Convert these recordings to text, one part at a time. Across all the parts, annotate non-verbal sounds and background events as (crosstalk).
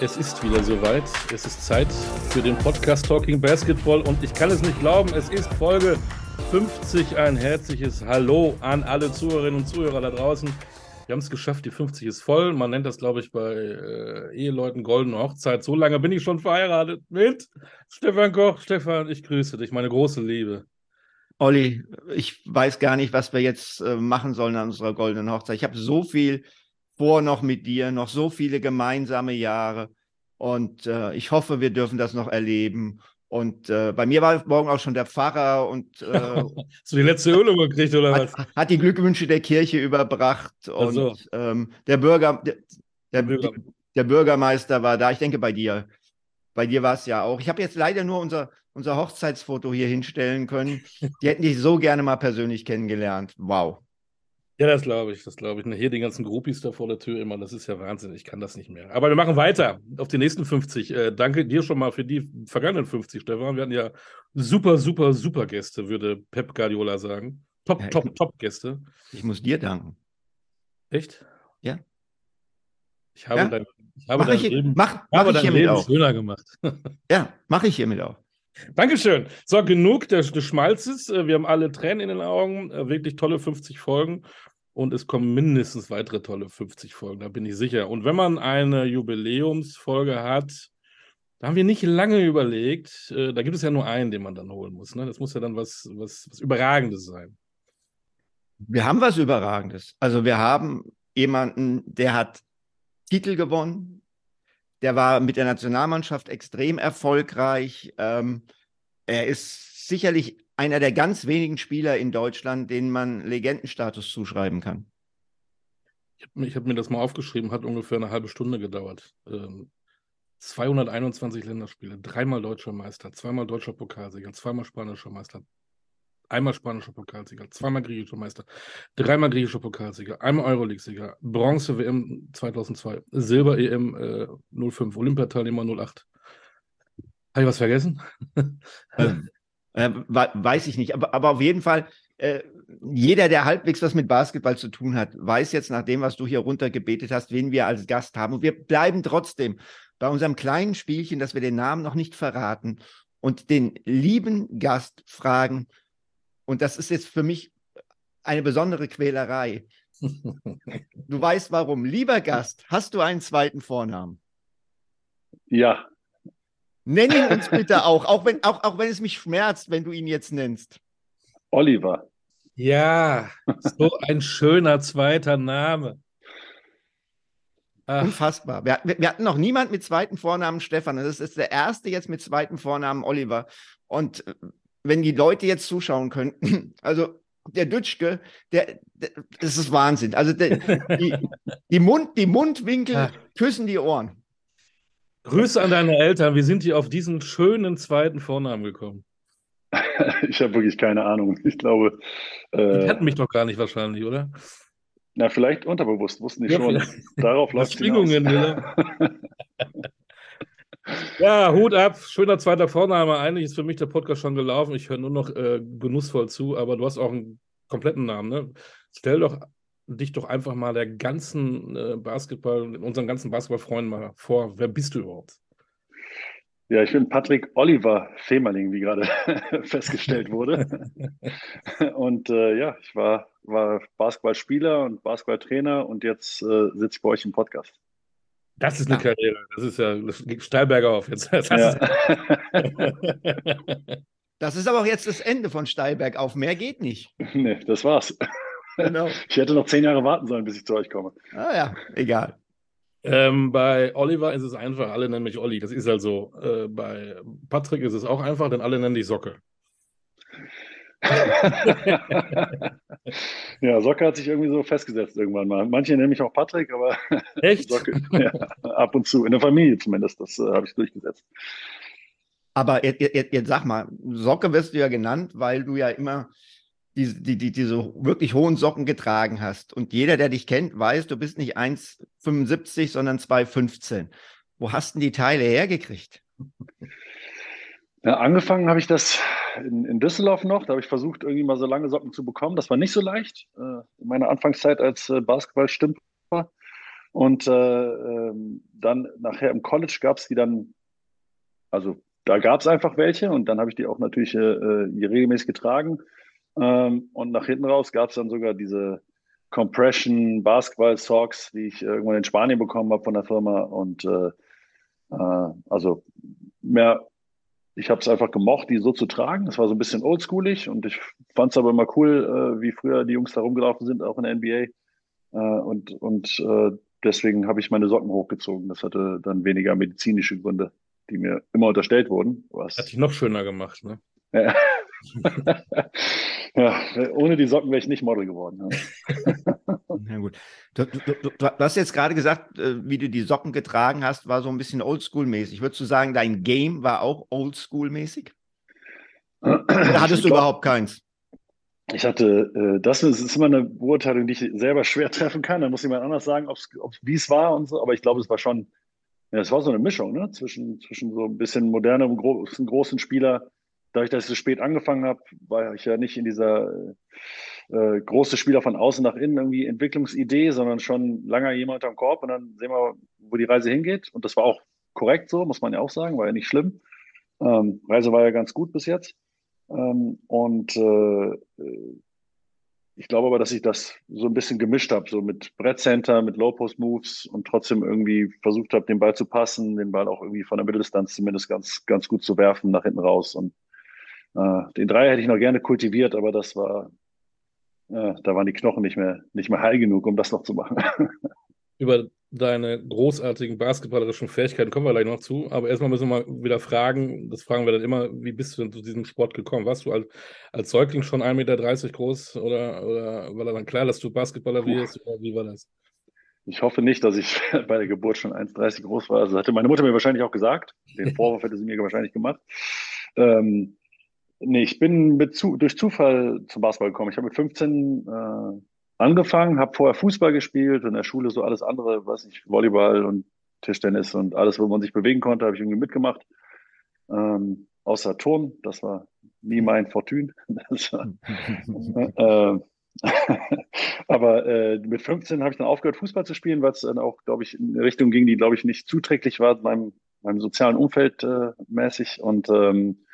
Es ist wieder soweit. Es ist Zeit für den Podcast Talking Basketball und ich kann es nicht glauben, es ist Folge 50. Ein herzliches Hallo an alle Zuhörerinnen und Zuhörer da draußen. Wir haben es geschafft, die 50 ist voll. Man nennt das, glaube ich, bei äh, Eheleuten goldene Hochzeit. So lange bin ich schon verheiratet mit Stefan Koch. Stefan, ich grüße dich, meine große Liebe. Olli, ich weiß gar nicht, was wir jetzt äh, machen sollen an unserer goldenen Hochzeit. Ich habe so viel vor noch mit dir, noch so viele gemeinsame Jahre. Und äh, ich hoffe, wir dürfen das noch erleben. Und äh, bei mir war morgen auch schon der Pfarrer und äh, (laughs) Hast du die letzte Ölung gekriegt oder was? hat, hat die Glückwünsche der Kirche überbracht. Und so. ähm, der, Bürger, der, der, Bürger- der Bürgermeister war da. Ich denke bei dir. Bei dir war es ja auch. Ich habe jetzt leider nur unser, unser Hochzeitsfoto hier hinstellen können. Die hätten dich so gerne mal persönlich kennengelernt. Wow. Ja, das glaube ich, das glaube ich. Hier die ganzen Groupies da vor der Tür immer, das ist ja Wahnsinn. Ich kann das nicht mehr. Aber wir machen weiter auf die nächsten 50. Äh, danke dir schon mal für die vergangenen 50, Stefan. Wir hatten ja super, super, super Gäste, würde Pep Guardiola sagen. Top, Ja, top, top Gäste. Ich muss dir danken. Echt? Ja. Ich habe Ja. dein, ich habe Mach dein ich, Leben, mach, mach habe ich dein hiermit Leben auch. schöner gemacht. (laughs) Ja, mache ich hiermit auch. Dankeschön. So, genug des, des Schmalzes. Äh, Wir haben alle Tränen in den Augen. Äh, Wirklich tolle 50 Folgen. Und es kommen mindestens weitere tolle 50 Folgen, da bin ich sicher. Und wenn man eine Jubiläumsfolge hat, da haben wir nicht lange überlegt. äh, Da gibt es ja nur einen, den man dann holen muss. Ne? Das muss ja dann was, was, was Überragendes sein. Wir haben was Überragendes. Also wir haben jemanden, der hat Titel gewonnen, der war mit der Nationalmannschaft extrem erfolgreich. Ähm, er ist sicherlich einer der ganz wenigen Spieler in Deutschland, denen man Legendenstatus zuschreiben kann. Ich habe mir das mal aufgeschrieben, hat ungefähr eine halbe Stunde gedauert. Ähm, 221 Länderspiele, dreimal deutscher Meister, zweimal deutscher Pokalsieger, zweimal spanischer Meister, einmal spanischer Pokalsieger, zweimal griechischer Meister, dreimal griechischer Pokalsieger, einmal Euroleague-Sieger, Bronze WM 2002, Silber EM äh, 05, Olympiateilnehmer 08. Habe ich was vergessen? (laughs) Ähm, äh, wa- weiß ich nicht, aber, aber auf jeden Fall, äh, jeder, der halbwegs was mit Basketball zu tun hat, weiß jetzt nach dem, was du hier runtergebetet hast, wen wir als Gast haben. Und wir bleiben trotzdem bei unserem kleinen Spielchen, dass wir den Namen noch nicht verraten und den lieben Gast fragen. Und das ist jetzt für mich eine besondere Quälerei. (laughs) Du weißt warum. Lieber Gast, hast du einen zweiten Vornamen? Ja, Nenn ihn uns (laughs) bitte auch, auch wenn, auch, auch wenn es mich schmerzt, wenn du ihn jetzt nennst. Oliver. Ja, so ein schöner zweiter Name. Ach, Unfassbar. Wir, wir, hatten noch niemand mit zweiten Vornamen Stefan. Das ist der erste jetzt mit zweiten Vornamen Oliver. Und wenn die Leute jetzt zuschauen könnten, (clears throat) also der Dütschke, der, der das ist Wahnsinn. Also der, die, die, Mund, die Mundwinkel Ah. küssen die Ohren. Grüße an deine Eltern. Wie sind die auf diesen schönen zweiten Vornamen gekommen? (laughs) Ich habe wirklich keine Ahnung. Ich glaube, Die äh, kannten mich doch gar nicht wahrscheinlich, oder? na, vielleicht unterbewusst, wussten die Ja, schon. vielleicht. Darauf läuft es Schwingungen. (laughs) Ja, Hut ab. Schöner zweiter Vorname. Eigentlich ist für mich der Podcast schon gelaufen. Ich höre nur noch äh, genussvoll zu, aber du hast auch einen kompletten Namen, ne? Stell doch dich doch einfach mal der ganzen äh, Basketball, unseren ganzen Basketballfreunden mal vor. Wer bist du überhaupt? Ja, ich bin Patrick Oliver Femerling, wie gerade (laughs) festgestellt wurde. (laughs) Und äh, ja, ich war, war Basketballspieler und Basketballtrainer und jetzt äh, sitze ich bei euch im Podcast. Das ist eine Karriere. Das ist ja das geht steil bergauf jetzt. Das Ja. (laughs) Das ist aber auch jetzt das Ende von Steilberg auf. Mehr geht nicht. nee, das war's. Genau. (laughs) Ich hätte noch zehn Jahre warten sollen, bis ich zu euch komme. Ah ja, egal. Ähm, bei Oliver ist es einfach, alle nennen mich Olli. Das ist halt so. Äh, bei Patrick ist es auch einfach, denn alle nennen dich Socke. (laughs) ja, Socke hat sich irgendwie so festgesetzt irgendwann mal. Manche nennen mich auch Patrick, aber (laughs) Echt? Socke, ja, ab und zu, in der Familie zumindest, das äh, habe ich durchgesetzt. Aber jetzt, jetzt, jetzt sag mal, Socke wirst du ja genannt, weil du ja immer die, die, die, diese wirklich hohen Socken getragen hast. Und jeder, der dich kennt, weiß, du bist nicht 1,75, sondern 2,15. Wo hast denn die Teile hergekriegt? (laughs) Ja, angefangen habe ich das in, in, Düsseldorf noch. Da habe ich versucht, irgendwie mal so lange Socken zu bekommen. Das war nicht so leicht. Äh, in meiner Anfangszeit als äh, Basketballstümper. Und äh, ähm, dann nachher im College gab es die dann, also da gab es einfach welche und dann habe ich die auch natürlich äh, äh regelmäßig getragen. Ähm, und nach hinten raus gab es dann sogar diese Compression Basketball Socks, die ich irgendwann in Spanien bekommen habe von der Firma. Und äh, äh, also mehr, ich habe es einfach gemocht, die so zu tragen. Das war so ein bisschen oldschoolig und ich fand es aber immer cool, äh, wie früher die Jungs da rumgelaufen sind, auch in der NBA. Äh, und und äh, deswegen habe ich meine Socken hochgezogen. Das hatte dann weniger medizinische Gründe, die mir immer unterstellt wurden. Was Hat dich noch schöner gemacht, ne? Ja. (laughs) ja, ohne die Socken wäre ich nicht Model geworden. (laughs) Na gut. Du, du, du, du, hast jetzt gerade gesagt, äh, wie du die Socken getragen hast, war so ein bisschen oldschool-mäßig. Würdest du sagen, dein Game war auch oldschool-mäßig? Oder hattest du glaub, überhaupt keins? Ich hatte, äh, das ist, ist, immer eine Beurteilung, die ich selber schwer treffen kann. Da muss jemand anders sagen, wie es war und so. Aber ich glaube, es war schon, ja, es war so eine Mischung ne? zwischen, zwischen so ein bisschen modernem, großen, großen Spieler dass ich so spät angefangen habe, war ich ja nicht in dieser äh, große Spieler von außen nach innen irgendwie Entwicklungsidee, sondern schon lange jemand am Korb und dann sehen wir, wo die Reise hingeht. Und das war auch korrekt so, muss man ja auch sagen, war ja nicht schlimm. Ähm, Reise war ja ganz gut bis jetzt. Ähm, und äh, ich glaube aber, dass ich das so ein bisschen gemischt habe, so mit Brettcenter, mit Low-Post-Moves und trotzdem irgendwie versucht habe, den Ball zu passen, den Ball auch irgendwie von der Mitteldistanz zumindest ganz, ganz gut zu werfen nach hinten raus. Und äh, den Dreier hätte ich noch gerne kultiviert, aber das war, äh, da waren die Knochen nicht mehr, nicht mehr heil genug, um das noch zu machen. (laughs) Über deine großartigen basketballerischen Fähigkeiten kommen wir gleich noch zu. Aber erstmal müssen wir mal wieder fragen, das fragen wir dann immer, wie bist du denn zu diesem Sport gekommen? Warst du als, als Säugling schon 1,30 Meter groß oder, oder war dann klar, dass du Basketballer wirst? Oder wie war das? Ich hoffe nicht, dass ich (laughs) bei der Geburt schon 1,30 groß war. Also hatte meine Mutter mir wahrscheinlich auch gesagt. Den (laughs) Vorwurf hätte sie mir wahrscheinlich gemacht. Ähm, Nee, ich bin zu, durch Zufall zum Basketball gekommen. Ich habe mit 15 äh, angefangen, habe vorher Fußball gespielt, in der Schule so alles andere, was ich, Volleyball und Tischtennis und alles, wo man sich bewegen konnte, habe ich irgendwie mitgemacht. Ähm, außer Turn, das war nie mein Fortune. (laughs) War, (laughs) äh, (laughs) aber äh, mit 15 habe ich dann aufgehört, Fußball zu spielen, weil es dann auch, glaube ich, in eine Richtung ging, die, glaube ich, nicht zuträglich war, meinem, meinem sozialen Umfeld äh, mäßig. Und ähm,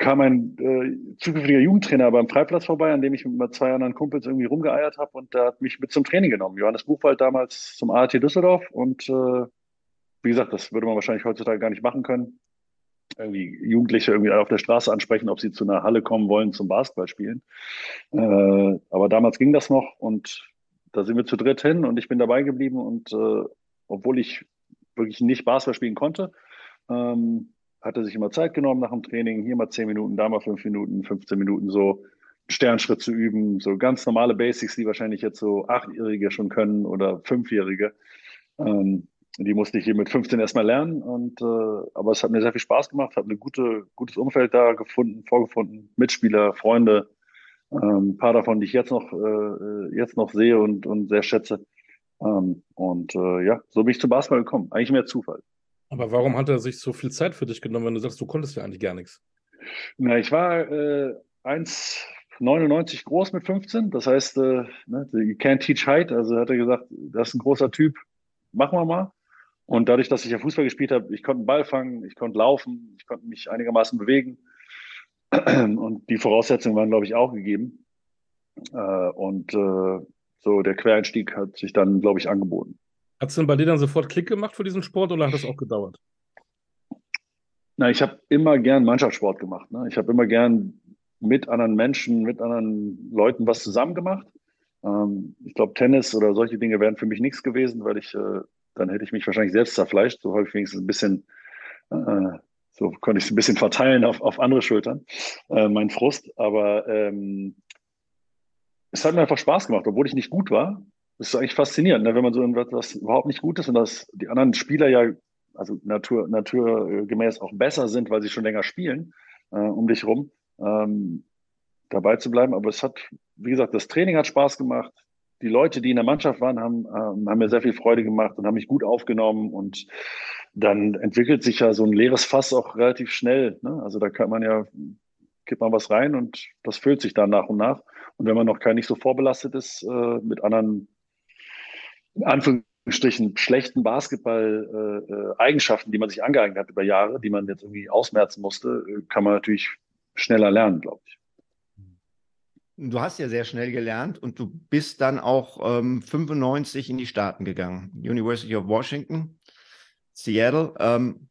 kam ein äh, zukünftiger Jugendtrainer beim Freiplatz vorbei, an dem ich mit zwei anderen Kumpels irgendwie rumgeeiert habe und der hat mich mit zum Training genommen. Johannes Buchwald damals zum ART Düsseldorf und äh, wie gesagt, das würde man wahrscheinlich heutzutage gar nicht machen können. Irgendwie Jugendliche irgendwie auf der Straße ansprechen, ob sie zu einer Halle kommen wollen zum Basketball spielen. Äh, aber damals ging das noch und da sind wir zu dritt hin und ich bin dabei geblieben und äh, obwohl ich wirklich nicht Basketball spielen konnte, ähm, hat er sich immer Zeit genommen nach dem Training, hier mal zehn Minuten, da mal fünf Minuten, 15 Minuten so Sternschritt zu üben, so ganz normale Basics, die wahrscheinlich jetzt so Achtjährige schon können oder Fünfjährige. Ähm, die musste ich hier mit 15 erstmal lernen. Und, äh, aber es hat mir sehr viel Spaß gemacht, habe ein gute, gutes Umfeld da gefunden, vorgefunden, Mitspieler, Freunde, ähm, ein paar davon, die ich jetzt noch, äh, jetzt noch sehe und, und sehr schätze. Ähm, und äh, ja, so bin ich zum Basketball gekommen. Eigentlich mehr Zufall. Aber warum hat er sich so viel Zeit für dich genommen, wenn du sagst, du konntest ja eigentlich gar nichts? Na, ich war äh, 1,99 groß mit 15. Das heißt, äh, ne, you can't teach height. Also hat er gesagt, das ist ein großer Typ, machen wir mal. Und dadurch, dass ich ja Fußball gespielt habe, ich konnte einen Ball fangen, ich konnte laufen, ich konnte mich einigermaßen bewegen. (clears throat) Und die Voraussetzungen waren, glaube ich, auch gegeben. Äh, und äh, so der Quereinstieg hat sich dann, glaube ich, angeboten. Hat es denn bei dir dann sofort Klick gemacht für diesen Sport oder hat das auch gedauert? Na, ich habe immer gern Mannschaftssport gemacht. Ne? Ich habe immer gern mit anderen Menschen, mit anderen Leuten was zusammen gemacht. Ähm, ich glaube, Tennis oder solche Dinge wären für mich nichts gewesen, weil ich, äh, dann hätte ich mich wahrscheinlich selbst zerfleischt. So habe ich wenigstens ein bisschen, äh, so konnte ich es ein bisschen verteilen auf, auf andere Schultern, äh, mein Frust. Aber ähm, es hat mir einfach Spaß gemacht, obwohl ich nicht gut war. Das ist eigentlich faszinierend, ne? wenn man so etwas überhaupt nicht gut ist und dass die anderen Spieler ja also natur, naturgemäß auch besser sind, weil sie schon länger spielen äh, um dich rum, ähm, dabei zu bleiben. Aber es hat, wie gesagt, das Training hat Spaß gemacht. Die Leute, die in der Mannschaft waren, haben, ähm, haben mir sehr viel Freude gemacht und haben mich gut aufgenommen. Und dann entwickelt sich ja so ein leeres Fass auch relativ schnell. Ne? Also da kann man ja, kippt man was rein und das füllt sich dann nach und nach. Und wenn man noch gar nicht so vorbelastet ist äh, mit anderen in Anführungsstrichen schlechten Basketball-Eigenschaften, äh, die man sich angeeignet hat über Jahre, die man jetzt irgendwie ausmerzen musste, äh, kann man natürlich schneller lernen, glaube ich. Du hast ja sehr schnell gelernt und du bist dann auch ähm, 95 in die Staaten gegangen. University of Washington, Seattle. Ähm,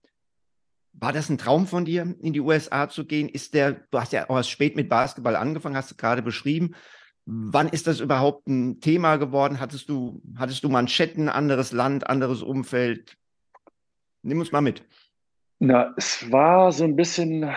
war das ein Traum von dir, in die USA zu gehen? Ist der, du hast ja auch erst spät mit Basketball angefangen, hast du gerade beschrieben. Wann ist das überhaupt ein Thema geworden? Hattest du, hattest du Manschetten, anderes Land, anderes Umfeld? Nimm uns mal mit. Na, es war so ein bisschen,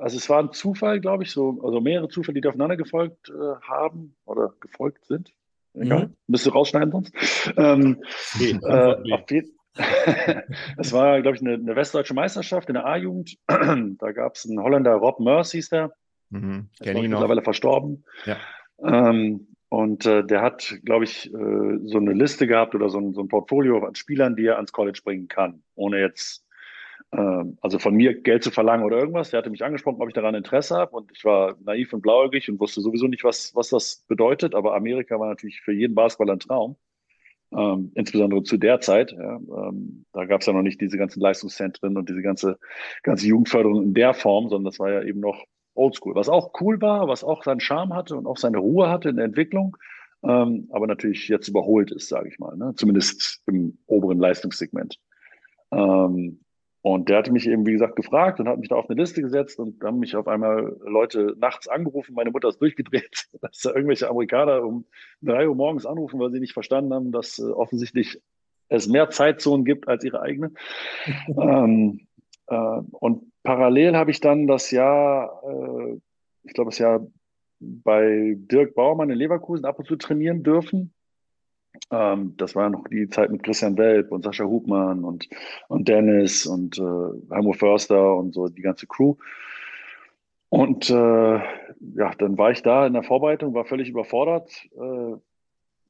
also es war ein Zufall, glaube ich, so, also mehrere Zufälle, die aufeinander gefolgt äh, haben oder gefolgt sind. Egal, mhm. müsste rausschneiden sonst. Ähm, okay, äh, auf, jeden, (laughs) es war, glaube ich, eine, eine, westdeutsche Meisterschaft in der A-Jugend. (clears throat) da gab es einen Holländer, Rob hieß der. Mhm, noch. Mittlerweile verstorben. Ja. Ähm, und äh, der hat, glaube ich, äh, so eine Liste gehabt oder so ein, so ein, Portfolio an Spielern, die er ans College bringen kann, ohne jetzt, äh, also von mir Geld zu verlangen oder irgendwas. Der hatte mich angesprochen, ob ich daran Interesse habe. Und ich war naiv und blauäugig und wusste sowieso nicht, was, was das bedeutet. Aber Amerika war natürlich für jeden Basketballer ein Traum ähm, insbesondere zu der Zeit. Ja, ähm, da gab es ja noch nicht diese ganzen Leistungszentren und diese ganze, ganze Jugendförderung in der Form, sondern das war ja eben noch oldschool. Was auch cool war, was auch seinen Charme hatte und auch seine Ruhe hatte in der Entwicklung, ähm, aber natürlich jetzt überholt ist, sage ich mal, ne? zumindest im oberen Leistungssegment. Ähm, und der hatte mich eben, wie gesagt, gefragt und hat mich da auf eine Liste gesetzt und haben mich auf einmal Leute nachts angerufen. Meine Mutter ist durchgedreht, (laughs) dass da irgendwelche Amerikaner um drei Uhr morgens anrufen, weil sie nicht verstanden haben, dass äh, offensichtlich es mehr Zeitzonen gibt als ihre eigene. (laughs) ähm, äh, und parallel habe ich dann das Jahr, äh, ich glaube, das Jahr bei Dirk Baumann in Leverkusen ab und zu trainieren dürfen. Ähm, das war noch die Zeit mit Christian Welp und Sascha Hubmann und, und Dennis und äh, Helmo Förster und so die ganze Crew. Und äh, ja, dann war ich da in der Vorbereitung, war völlig überfordert. Äh,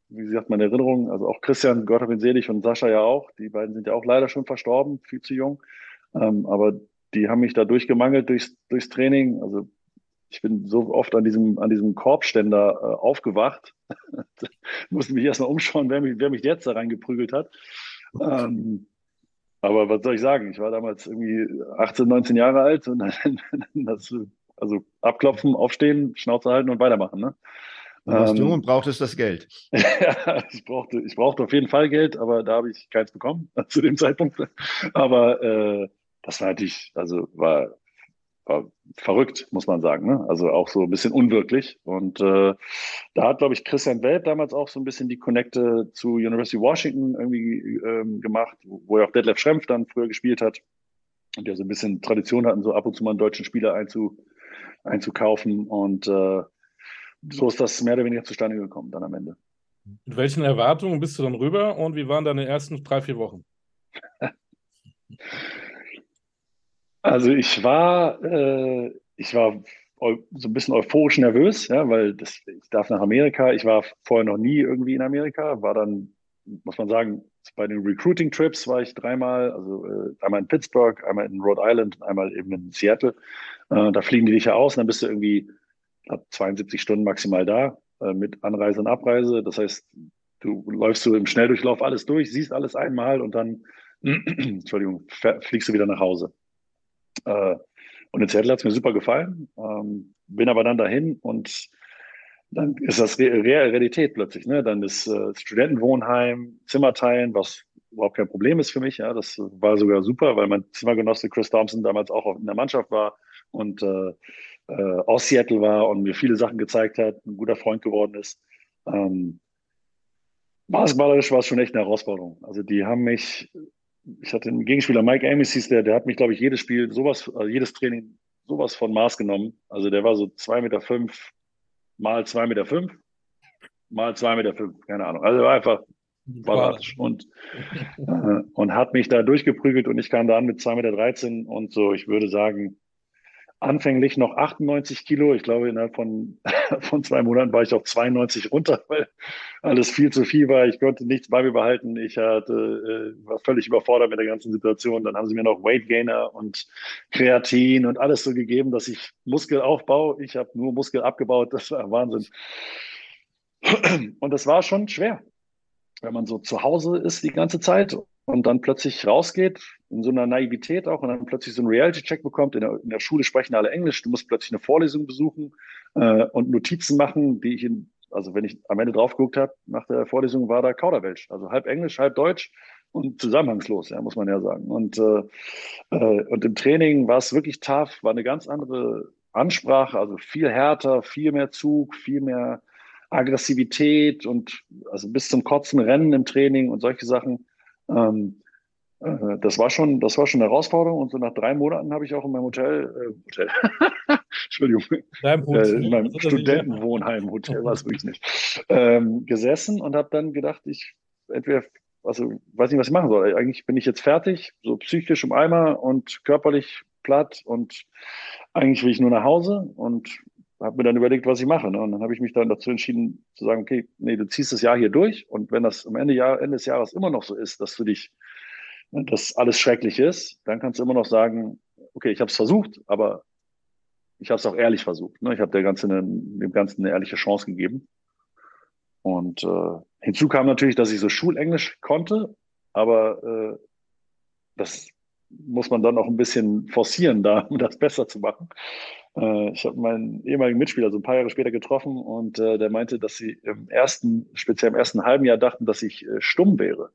wie gesagt, meine Erinnerung, also auch Christian, Gott hab ihn selig und Sascha ja auch. Die beiden sind ja auch leider schon verstorben, viel zu jung. Ähm, aber die haben mich da durchgemangelt durchs, durchs Training. Also ich bin so oft an diesem, an diesem Korbständer äh, aufgewacht. (laughs) musste mich erstmal umschauen, wer mich, wer mich jetzt da reingeprügelt hat. Ähm, aber was soll ich sagen? Ich war damals irgendwie 18, 19 Jahre alt und (laughs) dann, das, also abklopfen, aufstehen, Schnauze halten und weitermachen. Ne? Du warst ähm, jung und brauchtest das Geld. (laughs) ja, ich brauchte, ich brauchte auf jeden Fall Geld, aber da habe ich keins bekommen zu dem Zeitpunkt. Aber äh, das war natürlich, also war war verrückt, muss man sagen. Ne? Also auch so ein bisschen unwirklich. Und äh, da hat, glaube ich, Christian Welt damals auch so ein bisschen die Connecte zu University of Washington irgendwie ähm, gemacht, wo ja auch Detlef Schrempf dann früher gespielt hat. Und der so ein bisschen Tradition hatten, so ab und zu mal einen deutschen Spieler einzu, einzukaufen. Und äh, so ist das mehr oder weniger zustande gekommen dann am Ende. Mit welchen Erwartungen bist du dann rüber und wie waren deine ersten drei, vier Wochen? (laughs) Also ich war, äh, ich war so ein bisschen euphorisch nervös, ja, weil das, ich darf nach Amerika. Ich war vorher noch nie irgendwie in Amerika, war dann, muss man sagen, bei den Recruiting-Trips war ich dreimal, also äh, einmal in Pittsburgh, einmal in Rhode Island einmal eben in Seattle. Äh, da fliegen die dich ja aus und dann bist du irgendwie ab 72 Stunden maximal da äh, mit Anreise und Abreise. Das heißt, du läufst so im Schnelldurchlauf alles durch, siehst alles einmal und dann, (clears throat) Entschuldigung, fliegst du wieder nach Hause. Äh, und in Seattle hat es mir super gefallen. Ähm, bin aber dann dahin und dann ist das Re Realität plötzlich. Ne? Dann ist äh, Studentenwohnheim, Zimmerteilen, was überhaupt kein Problem ist für mich. Ja, das war sogar super, weil mein Zimmergenosse Chris Thompson damals auch in der Mannschaft war und äh, äh, aus Seattle war und mir viele Sachen gezeigt hat, ein guter Freund geworden ist. Ähm, Basketballerisch war es schon echt eine Herausforderung. Also die haben mich ich hatte einen Gegenspieler, Mike Amis hieß der, der hat mich, glaube ich, jedes Spiel, sowas, also jedes Training, sowas von Maß genommen. Also der war so zwei Meter fünf mal zwei Meter fünf mal zwei Meter fünf, keine Ahnung. Also war einfach quadratisch und, äh, und hat mich da durchgeprügelt und ich kam da an mit zwei Meter dreizehn und so, ich würde sagen, anfänglich noch 98 Kilo. Ich glaube, innerhalb von, (laughs) von zwei Monaten war ich auf 92 runter, (laughs) weil alles viel zu viel war. Ich konnte nichts bei mir behalten. Ich hatte, äh, war völlig überfordert mit der ganzen Situation. Dann haben sie mir noch Weight Gainer und Kreatin und alles so gegeben, dass ich Muskel aufbaue. Ich habe nur Muskel abgebaut. Das war Wahnsinn. (clears throat) Und das war schon schwer, wenn man so zu Hause ist die ganze Zeit und dann plötzlich rausgeht, in so einer Naivität auch, und dann plötzlich so einen Reality-Check bekommt. In der, in der, Schule sprechen alle Englisch. Du musst plötzlich eine Vorlesung besuchen äh, und Notizen machen, die ich in, also wenn ich am Ende drauf geguckt habe, nach der Vorlesung war da Kauderwelsch. Also halb Englisch, halb Deutsch und zusammenhangslos, ja, muss man ja sagen. Und, äh, äh, und im Training war es wirklich tough, war eine ganz andere Ansprache, also viel härter, viel mehr Zug, viel mehr Aggressivität und also bis zum Kotzen Rennen im Training und solche Sachen. Ähm, äh, das war schon, das war schon eine Herausforderung. Und so nach drei Monaten habe ich auch in meinem Hotel, äh, Hotel, (laughs) Entschuldigung, äh, in meinem Studentenwohnheim, Hotel war es wirklich nicht, ähm, gesessen und habe dann gedacht, ich entweder, also weiß nicht, was ich machen soll. Eigentlich bin ich jetzt fertig, so psychisch im Eimer und körperlich platt und eigentlich will ich nur nach Hause und habe mir dann überlegt, was ich mache. Ne? Und dann habe ich mich dann dazu entschieden zu sagen, okay, nee, du ziehst das Jahr hier durch und wenn das am Ende, Jahr, Ende des Jahres immer noch so ist, dass du dich, dass alles schrecklich ist, dann kannst du immer noch sagen, okay, ich habe es versucht, aber ich habe es auch ehrlich versucht. Ne? Ich habe dem Ganzen eine ehrliche Chance gegeben. Und äh, hinzu kam natürlich, dass ich so Schulenglisch konnte, aber äh, das muss man dann auch ein bisschen forcieren, da, um das besser zu machen. Äh, ich habe meinen ehemaligen Mitspieler so ein paar Jahre später getroffen und äh, der meinte, dass sie im ersten, speziell im ersten halben Jahr dachten, dass ich äh, stumm wäre.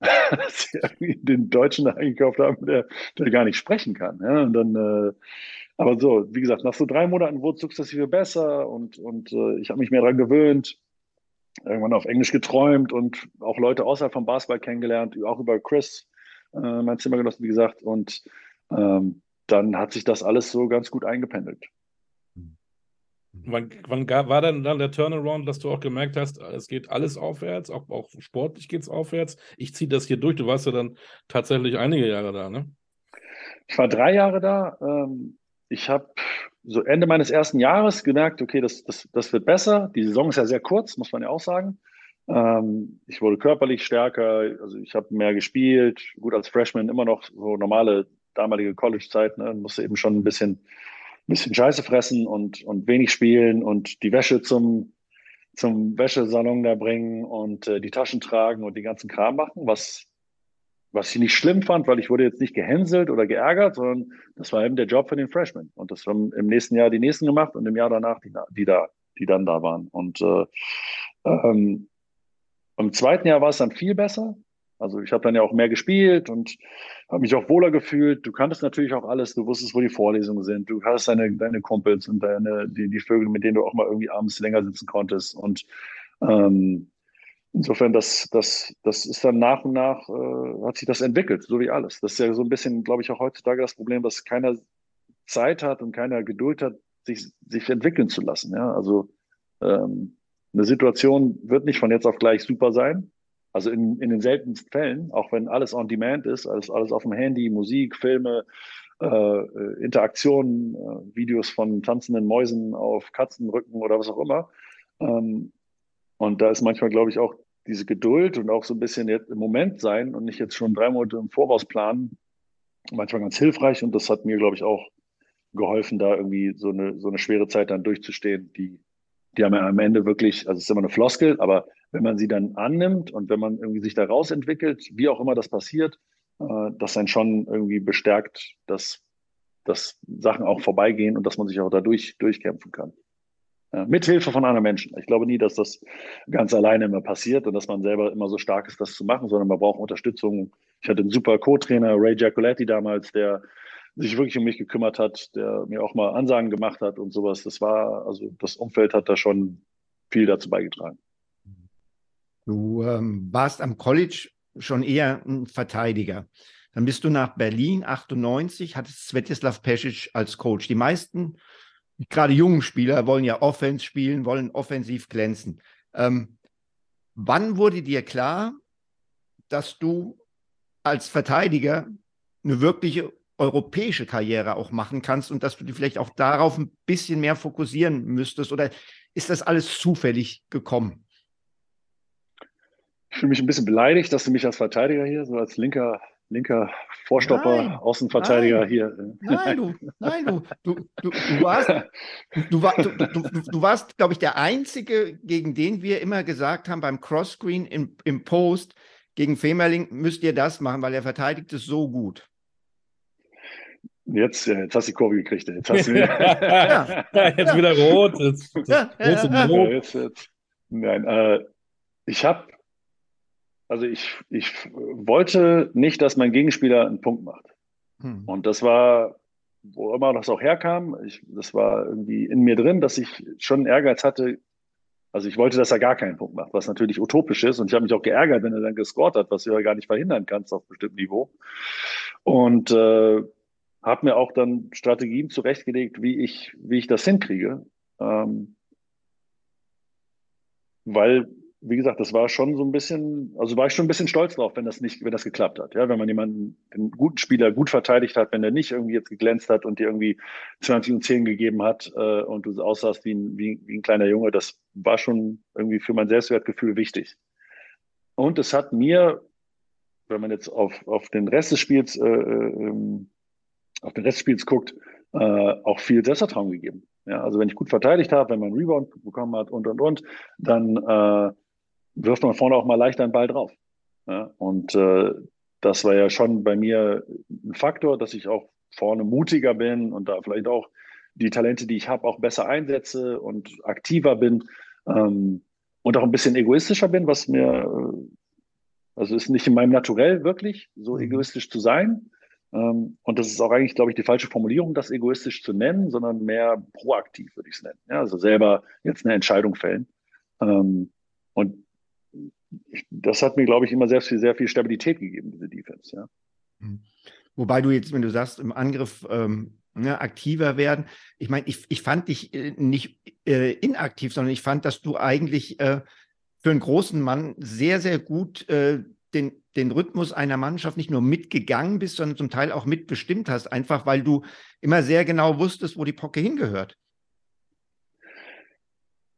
(laughs) dass sie irgendwie den Deutschen eingekauft haben, der, der gar nicht sprechen kann. Ja? Und dann, äh, aber so, wie gesagt, nach so drei Monaten wurde es sukzessive besser und, und äh, ich habe mich mehr daran gewöhnt irgendwann auf Englisch geträumt und auch Leute außerhalb vom Basketball kennengelernt, auch über Chris, äh, mein Zimmergenossen, wie gesagt. Und ähm, dann hat sich das alles so ganz gut eingependelt. Wann, wann war denn dann der Turnaround, dass du auch gemerkt hast, es geht alles aufwärts, auch, auch sportlich geht es aufwärts? Ich ziehe das hier durch. Du warst ja dann tatsächlich einige Jahre da, ne? Ich war drei Jahre da. Ähm, ich habe so Ende meines ersten Jahres gemerkt, okay, das, das, das wird besser. Die Saison ist ja sehr kurz, muss man ja auch sagen. Ähm, ich wurde körperlich stärker, also ich habe mehr gespielt. Gut, als Freshman immer noch so normale damalige College-Zeit, ne, musste eben schon ein bisschen, bisschen Scheiße fressen und, und wenig spielen und die Wäsche zum, zum Wäschesalon da bringen und äh, die Taschen tragen und die ganzen Kram machen, was, was ich nicht schlimm fand, weil ich wurde jetzt nicht gehänselt oder geärgert, sondern das war eben der Job für den Freshmen. Und das haben im nächsten Jahr die nächsten gemacht und im Jahr danach die, die da, die dann da waren. Und äh, ähm, im zweiten Jahr war es dann viel besser. Also ich habe dann ja auch mehr gespielt und habe mich auch wohler gefühlt. Du kanntest natürlich auch alles, du wusstest, wo die Vorlesungen sind, du hattest deine, deine Kumpels und deine, die, die Vögel, mit denen du auch mal irgendwie abends länger sitzen konntest. Und ähm, insofern, das, das, das ist dann nach und nach, äh, hat sich das entwickelt, so wie alles. Das ist ja so ein bisschen, glaube ich, auch heutzutage das Problem, dass keiner Zeit hat und keiner Geduld hat, sich, sich entwickeln zu lassen. Ja? Also ähm, eine Situation wird nicht von jetzt auf gleich super sein. Also in, in den seltensten Fällen, auch wenn alles on demand ist, alles, alles auf dem Handy, Musik, Filme, äh, äh, Interaktionen, äh, Videos von tanzenden Mäusen auf Katzenrücken oder was auch immer. Ähm, und da ist manchmal, glaube ich, auch diese Geduld und auch so ein bisschen jetzt im Moment sein und nicht jetzt schon drei Monate im Voraus planen, manchmal ganz hilfreich. Und das hat mir, glaube ich, auch geholfen, da irgendwie so eine, so eine schwere Zeit dann durchzustehen, die, die haben ja am Ende wirklich, also es ist immer eine Floskel, aber wenn man sie dann annimmt und wenn man irgendwie sich daraus entwickelt, wie auch immer das passiert, äh, das dann schon irgendwie bestärkt, dass, dass Sachen auch vorbeigehen und dass man sich auch dadurch durchkämpfen kann. Ja, mit Hilfe von anderen Menschen. Ich glaube nie, dass das ganz alleine immer passiert und dass man selber immer so stark ist, das zu machen, sondern man braucht Unterstützung. Ich hatte einen super Co-Trainer, Ray Giacoletti damals, der sich wirklich um mich gekümmert hat, der mir auch mal Ansagen gemacht hat und sowas. Das war, also das Umfeld hat da schon viel dazu beigetragen. Du ähm, warst am College schon eher ein Verteidiger. Dann bist du nach Berlin 98, hattest Svetislav Pesic als Coach. Die meisten, gerade jungen Spieler, wollen ja Offense spielen, wollen offensiv glänzen. Ähm, wann wurde dir klar, dass du als Verteidiger eine wirkliche europäische Karriere auch machen kannst und dass du dich vielleicht auch darauf ein bisschen mehr fokussieren müsstest? Oder ist das alles zufällig gekommen? Ich fühle mich ein bisschen beleidigt, dass du mich als Verteidiger hier, so als linker linker Vorstopper, nein, Außenverteidiger nein, hier. Nein, du, nein, du, du, du, du warst, du, war, du, du, du warst, glaube ich, der Einzige, gegen den wir immer gesagt haben beim Crosscreen im, im Post, gegen Femerling müsst ihr das machen, weil er verteidigt es so gut. Jetzt, jetzt hast du die Kurve gekriegt. Jetzt, hast du (laughs) ja, jetzt ja. wieder rot. Jetzt, ja, ja, rot. Jetzt, jetzt. Nein, äh, ich habe also ich, ich wollte nicht, dass mein Gegenspieler einen Punkt macht. Hm. Und das war, wo immer das auch herkam, ich, das war irgendwie in mir drin, dass ich schon Ehrgeiz hatte. Also ich wollte, dass er gar keinen Punkt macht, was natürlich utopisch ist. Und ich habe mich auch geärgert, wenn er dann gescored hat, was du ja gar nicht verhindern kannst auf bestimmtem Niveau. Und äh, habe mir auch dann Strategien zurechtgelegt, wie ich, wie ich das hinkriege. Ähm, weil wie gesagt, das war schon so ein bisschen, also war ich schon ein bisschen stolz drauf, wenn das nicht, wenn das geklappt hat. Ja, wenn man jemanden, einen guten Spieler gut verteidigt hat, wenn der nicht irgendwie jetzt geglänzt hat und dir irgendwie 20 und 10 gegeben hat äh, und du aussahst wie ein, wie, wie ein kleiner Junge, das war schon irgendwie für mein Selbstwertgefühl wichtig. Und es hat mir, wenn man jetzt auf, auf den Rest des Spiels, äh, äh, auf den Rest des Spiels guckt, äh, auch viel Selbstvertrauen gegeben. Ja, also wenn ich gut verteidigt habe, wenn man Rebound bekommen hat und und und, dann äh, wirft man vorne auch mal leichter einen Ball drauf. Ja, und äh, das war ja schon bei mir ein Faktor, dass ich auch vorne mutiger bin und da vielleicht auch die Talente, die ich habe, auch besser einsetze und aktiver bin ähm, und auch ein bisschen egoistischer bin, was mir, äh, also ist nicht in meinem Naturell wirklich, so mhm. egoistisch zu sein. Ähm, und das ist auch eigentlich, glaube ich, die falsche Formulierung, das egoistisch zu nennen, sondern mehr proaktiv, würde ich es nennen. Ja, also selber jetzt eine Entscheidung fällen. Ähm, und das hat mir, glaube ich, immer sehr viel, sehr viel Stabilität gegeben, diese Defense. Ja. Mhm. Wobei du jetzt, wenn du sagst, im Angriff ähm, ne, aktiver werden, ich meine, ich, ich fand dich äh, nicht äh, inaktiv, sondern ich fand, dass du eigentlich äh, für einen großen Mann sehr, sehr gut äh, den, den Rhythmus einer Mannschaft nicht nur mitgegangen bist, sondern zum Teil auch mitbestimmt hast, einfach weil du immer sehr genau wusstest, wo die Pocke hingehört.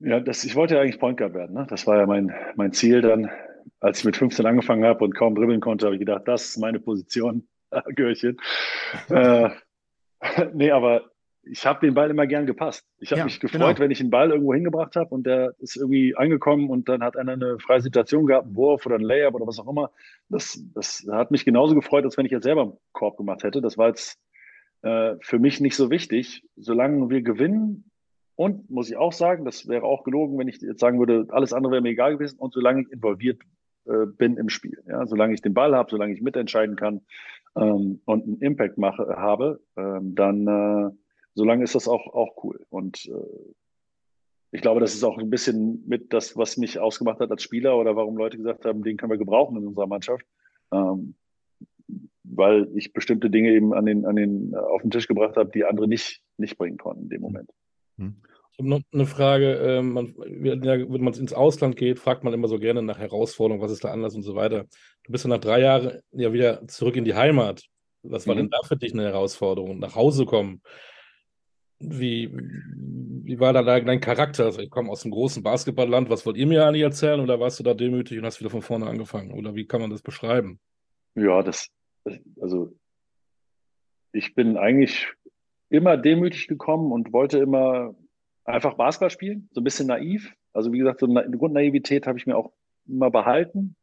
Ja, das, ich wollte ja eigentlich Point Guard werden. Ne? Das war ja mein, mein Ziel dann. Als ich mit 15 angefangen habe und kaum dribbeln konnte, habe ich gedacht, das ist meine Position, (laughs) Görchen. (laughs) äh, (laughs) nee, aber ich habe den Ball immer gern gepasst. Ich habe ja, mich gefreut, genau. wenn ich den Ball irgendwo hingebracht habe und der ist irgendwie angekommen und dann hat einer eine freie Situation gehabt, einen Wurf oder ein Layup oder was auch immer. Das, das hat mich genauso gefreut, als wenn ich jetzt selber einen Korb gemacht hätte. Das war jetzt äh, für mich nicht so wichtig. Solange wir gewinnen, und muss ich auch sagen, das wäre auch gelogen, wenn ich jetzt sagen würde, alles andere wäre mir egal gewesen. Und solange ich involviert äh, bin im Spiel, ja, solange ich den Ball habe, solange ich mitentscheiden kann ähm, und einen Impact mache, habe, ähm, dann äh, solange ist das auch, auch cool. Und äh, ich glaube, das ist auch ein bisschen mit das, was mich ausgemacht hat als Spieler oder warum Leute gesagt haben, den können wir gebrauchen in unserer Mannschaft. Ähm, weil ich bestimmte Dinge eben an den, an den, auf den Tisch gebracht habe, die andere nicht, nicht bringen konnten in dem Moment. Hm. Ich habe noch eine Frage. Ähm, man, wenn man ins Ausland geht, fragt man immer so gerne nach Herausforderungen, was ist der Anlass und so weiter. Du bist ja nach drei Jahren ja wieder zurück in die Heimat. Was war mhm. denn da für dich eine Herausforderung? Nach Hause kommen? Wie, wie war da dein Charakter? Also ich komme aus einem großen Basketballland. Was wollt ihr mir eigentlich erzählen? Oder warst du da demütig und hast wieder von vorne angefangen? Oder wie kann man das beschreiben? Ja, das, also ich bin eigentlich immer demütig gekommen und wollte immer einfach Basketball spielen, so ein bisschen naiv. Also wie gesagt, so eine Grundnaivität habe ich mir auch immer behalten,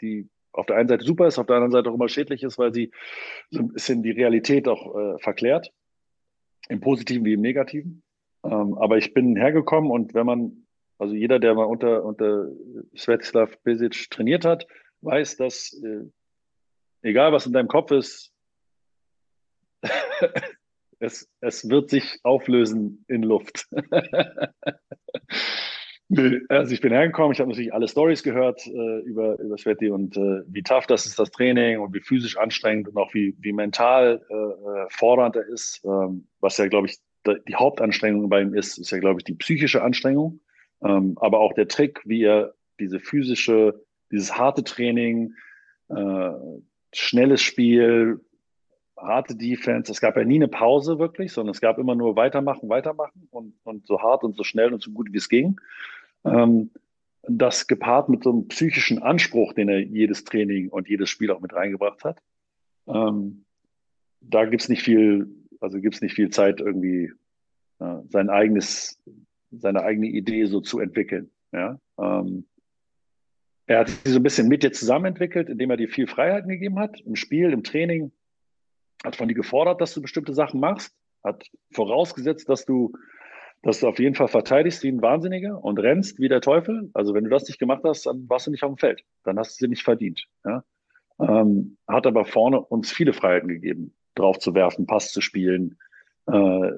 die auf der einen Seite super ist, auf der anderen Seite auch immer schädlich ist, weil sie so ein bisschen die Realität auch äh, verklärt, im Positiven wie im Negativen. Ähm, aber ich bin hergekommen und wenn man, also jeder, der mal unter, unter Svetislav Pesic trainiert hat, weiß, dass äh, egal was in deinem Kopf ist, (laughs) es, es wird sich auflösen in Luft. (laughs) Also ich bin hergekommen, ich habe natürlich alle Stories gehört äh, über, über Sveti und äh, wie tough das ist, das Training und wie physisch anstrengend und auch wie, wie mental äh, äh fordernd er ist. Ähm, was ja, glaube ich, die Hauptanstrengung bei ihm ist, ist ja, glaube ich, die psychische Anstrengung. Ähm, aber auch der Trick, wie er diese physische, dieses harte Training, äh, schnelles Spiel, harte Defense. Es gab ja nie eine Pause wirklich, sondern es gab immer nur weitermachen, weitermachen und, und so hart und so schnell und so gut wie es ging. Ähm, das gepaart mit so einem psychischen Anspruch, den er jedes Training und jedes Spiel auch mit reingebracht hat. Ähm, da gibt's nicht viel, also gibt's nicht viel Zeit, irgendwie äh, sein eigenes, seine eigene Idee so zu entwickeln. Ja? Ähm, er hat sie so ein bisschen mit dir zusammen entwickelt, indem er dir viel Freiheiten gegeben hat, im Spiel, im Training, hat von dir gefordert, dass du bestimmte Sachen machst, hat vorausgesetzt, dass du, dass du auf jeden Fall verteidigst wie ein Wahnsinniger und rennst wie der Teufel. Also wenn du das nicht gemacht hast, dann warst du nicht auf dem Feld. Dann hast du sie nicht verdient. Ja? Ähm, hat aber vorne uns viele Freiheiten gegeben, drauf zu werfen, Pass zu spielen. Äh,